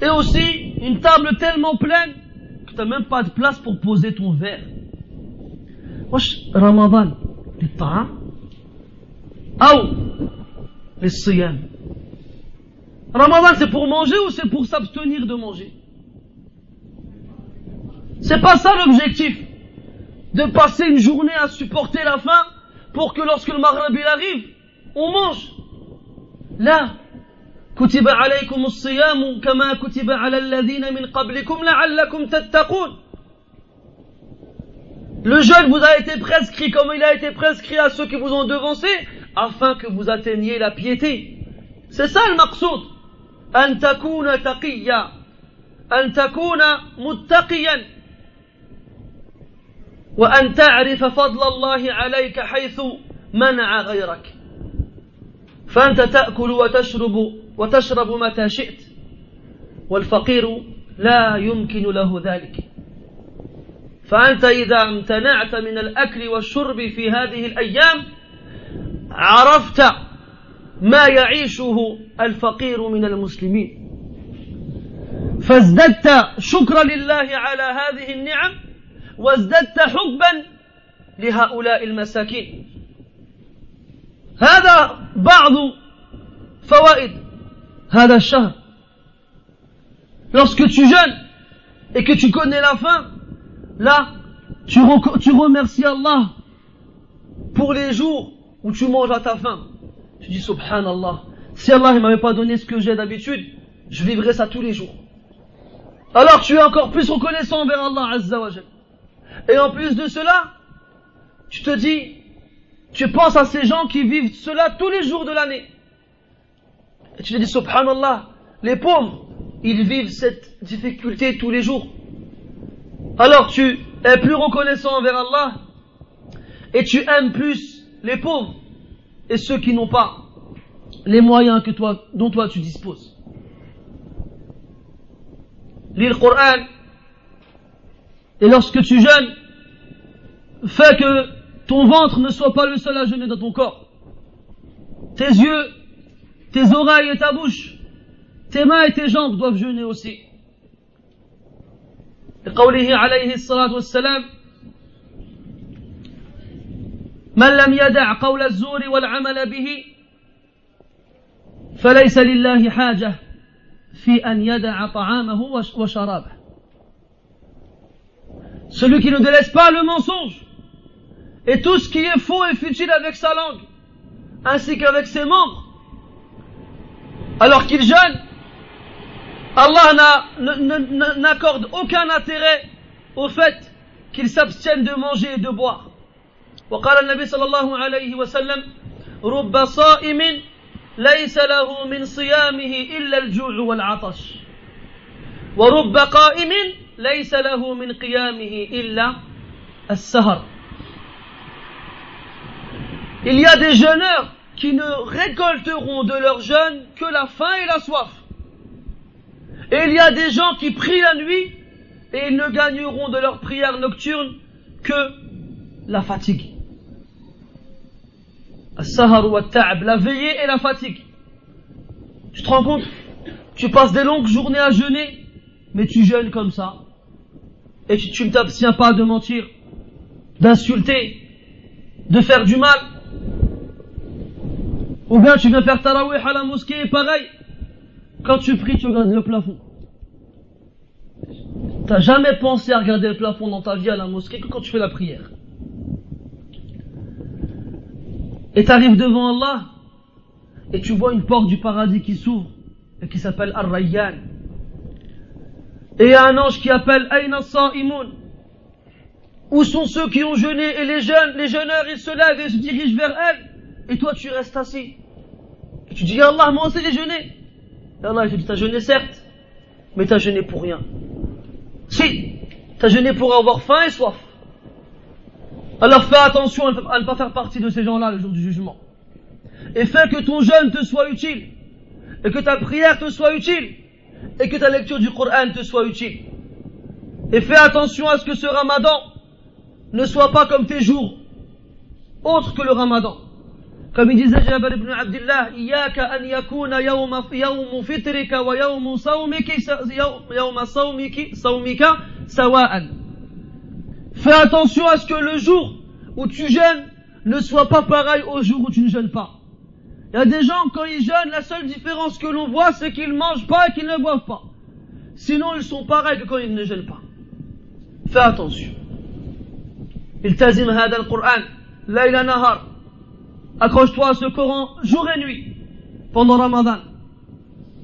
Et aussi, une table tellement pleine que tu n'as même pas de place pour poser ton verre. Wesh, Ramadan, les les. Ramadan c'est pour manger ou c'est pour s'abstenir de manger? C'est pas ça l'objectif. De passer une journée à supporter la faim pour que lorsque le maghreb il arrive, on mange. Là, كتب عليكم الصيام كما كتب على الذين من قبلكم لعلكم تتقون Le jeûne vous a été prescrit comme il a été prescrit à ceux qui vous ont devancé afin que vous atteigniez la piété. C'est ça le maqsoud. أن تكون تقيا أن تكون متقيا وأن تعرف فضل الله عليك حيث منع غيرك. فأنت تأكل وتشرب وتشرب متى شئت والفقير لا يمكن له ذلك. فأنت إذا امتنعت من الأكل والشرب في هذه الأيام عرفت ما يعيشه الفقير من المسلمين. فازددت شكرا لله على هذه النعم وازددت حبا لهؤلاء المساكين هذا بعض فوائد هذا الشهر lorsque tu jeûnes et que tu connais la fin là tu, tu remercies Allah pour les jours où tu manges à ta faim tu dis subhanallah si Allah ne m'avait pas donné ce que j'ai d'habitude je vivrais ça tous les jours alors tu es encore plus reconnaissant envers Allah Azza wa et en plus de cela, tu te dis, tu penses à ces gens qui vivent cela tous les jours de l'année. Et tu te dis, subhanallah, les pauvres, ils vivent cette difficulté tous les jours. Alors tu es plus reconnaissant envers Allah et tu aimes plus les pauvres et ceux qui n'ont pas les moyens que toi, dont toi tu disposes. Lis le Coran et lorsque tu jeûnes, fais que ton ventre ne soit pas le seul à jeûner dans ton corps. Tes yeux, tes oreilles et ta bouche, tes mains et tes jambes doivent jeûner aussi. لقوله عليه الصلاة والسلام من لم يدع قول الزور والعمل به فليس لله حاجة في أن يدع طعامه وشرابه Celui qui ne délaisse pas le mensonge et tout ce qui est faux et futile avec sa langue, ainsi qu'avec ses membres, alors qu'il jeûne, Allah n'accorde aucun intérêt au fait qu'il s'abstienne de manger et de boire. وقال النبي صلى الله عليه وسلم رب صائم ليس له من صيامه إلا الجوع والعطش ورب قائم ليس له من قيامه إلا السهر Il y a des jeûneurs qui ne récolteront de leur jeûne que la faim et la soif. Et il y a des gens qui prient la nuit et ils ne gagneront de leur prière nocturne que la fatigue. La veillée et la fatigue. Tu te rends compte Tu passes des longues journées à jeûner, mais tu jeûnes comme ça. Et tu ne t'abstiens pas de mentir, d'insulter, de faire du mal. Ou bien tu viens faire tarawih à la mosquée, pareil. Quand tu pries, tu regardes le plafond. T'as jamais pensé à regarder le plafond dans ta vie à la mosquée que quand tu fais la prière. Et tu arrives devant Allah et tu vois une porte du paradis qui s'ouvre et qui s'appelle Ar-Rayyan. Et il y a un ange qui appelle Aina Sa'imun. Où sont ceux qui ont jeûné et les jeunes, les jeûneurs, ils se lèvent et se dirigent vers elle. Et toi, tu restes assis. Et tu dis, Allah, moi aussi j'ai. Et Allah, il te dit, t'as jeûné certes, mais t'as jeûné pour rien. Si, t'as jeûné pour avoir faim et soif. Alors fais attention à ne pas faire partie de ces gens-là le jour du jugement. Et fais que ton jeûne te soit utile. Et que ta prière te soit utile et que ta lecture du Coran te soit utile. Et fais attention à ce que ce ramadan ne soit pas comme tes jours, autre que le ramadan. Comme il disait Jabir ibn Abdullah, Iyaka an yakuna fitrika wa sawmiki, sawa'an. Fais attention à ce que le jour où tu jeûnes ne soit pas pareil au jour où tu ne jeûnes pas. Il y a des gens, quand ils jeûnent, la seule différence que l'on voit, c'est qu'ils ne mangent pas et qu'ils ne boivent pas. Sinon, ils sont pareils que quand ils ne jeûnent pas. Fais attention. التزم هذا القرآن ليل نهار accroche-toi à ce Coran jour et nuit pendant Ramadan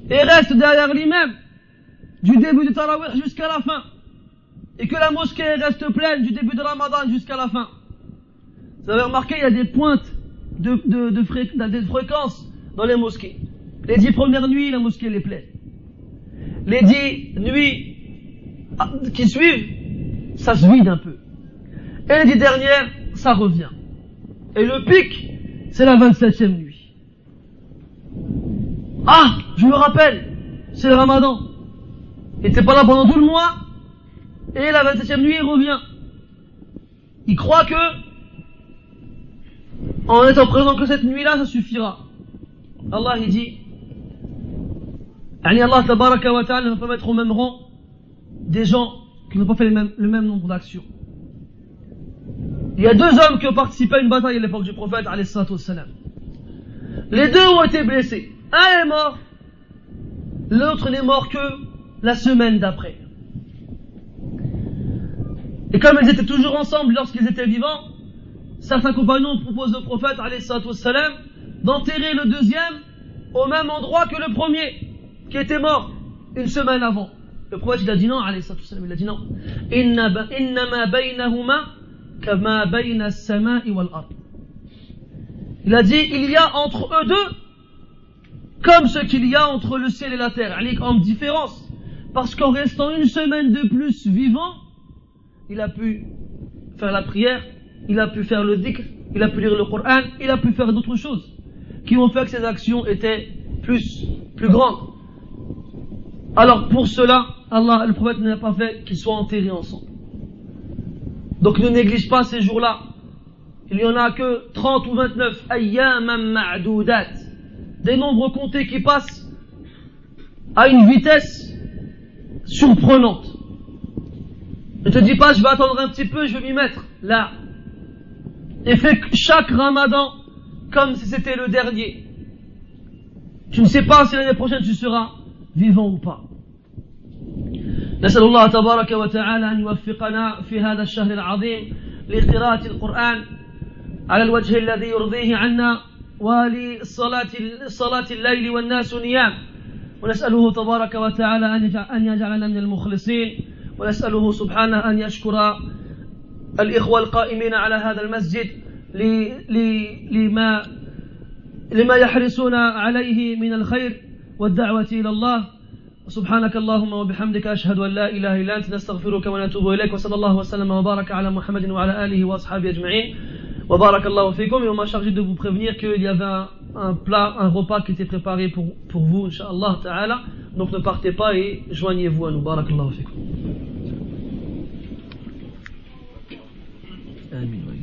et reste derrière l'imam du début du Tarawih jusqu'à la fin et que la mosquée reste pleine du début de Ramadan jusqu'à la fin. Vous avez remarqué, il y a des pointes de, de, de, des fréquences dans les mosquées. Les dix premières nuits, la mosquée est pleine. Les dix nuits ah, qui suivent, ça se vide un peu. Et les dix dernières, ça revient. Et le pic, c'est la 27e nuit. Ah, je me rappelle, c'est le ramadan. Et t'es pas là pendant tout le mois, et la 27e nuit, il revient. Il croit que, en étant présent que cette nuit-là, ça suffira. Allah il dit Allah tabaraka wa ta'ala ne va pas mettre au même rang des gens qui n'ont pas fait le même, nombre d'actions. Il y a deux hommes qui ont participé à une bataille à l'époque du prophète Les deux ont été blessés. Un est mort, l'autre n'est mort que la semaine d'après. Et comme ils étaient toujours ensemble lorsqu'ils étaient vivants, certains compagnons proposent au prophète d'enterrer le deuxième au même endroit que le premier, qui était mort une semaine avant. Le prophète il a dit non, il a dit non. Il a dit, il y a entre eux deux comme ce qu'il y a entre le ciel et la terre, en différence. Parce qu'en restant une semaine de plus vivant, il a pu faire la prière, il a pu faire le dhikr, il a pu lire le Coran, il a pu faire d'autres choses qui ont fait que ses actions étaient plus, plus grandes. Alors pour cela, Allah, le prophète n'a pas fait qu'ils soient enterrés ensemble. Donc ne néglige pas ces jours-là. Il n'y en a que 30 ou 29 ayyaman ma'doudat. Des nombres comptés qui passent à une vitesse surprenante. Ne te dis pas, je vais attendre un petit peu, je vais m'y mettre. Là. Et fais chaque ramadan comme si c'était le dernier. Tu ne sais pas si l'année prochaine tu seras vivant ou pas. نسأل الله تبارك وتعالى أن يوفقنا في هذا الشهر العظيم لقراءة القرآن على الوجه الذي يرضيه عنا ولصلاة صلاة الليل والناس نيام ونسأله تبارك وتعالى أن يجعلنا من المخلصين ونسأله سبحانه أن يشكر الإخوة القائمين على هذا المسجد لما لما يحرصون عليه من الخير والدعوة إلى الله سبحانك اللهم وبحمدك أشهد أن لا إله إلا أنت نستغفرك ونتوب إليك وصلى الله وسلم وبارك على محمد وعلى آله وأصحابه أجمعين وبارك الله فيكم et on m'a chargé de vous prévenir qu'il y avait un, un plat, un repas qui était préparé pour, pour vous, Inch'Allah Ta'ala. Donc ne partez pas et joignez-vous à nous. Barakallahu. I mean,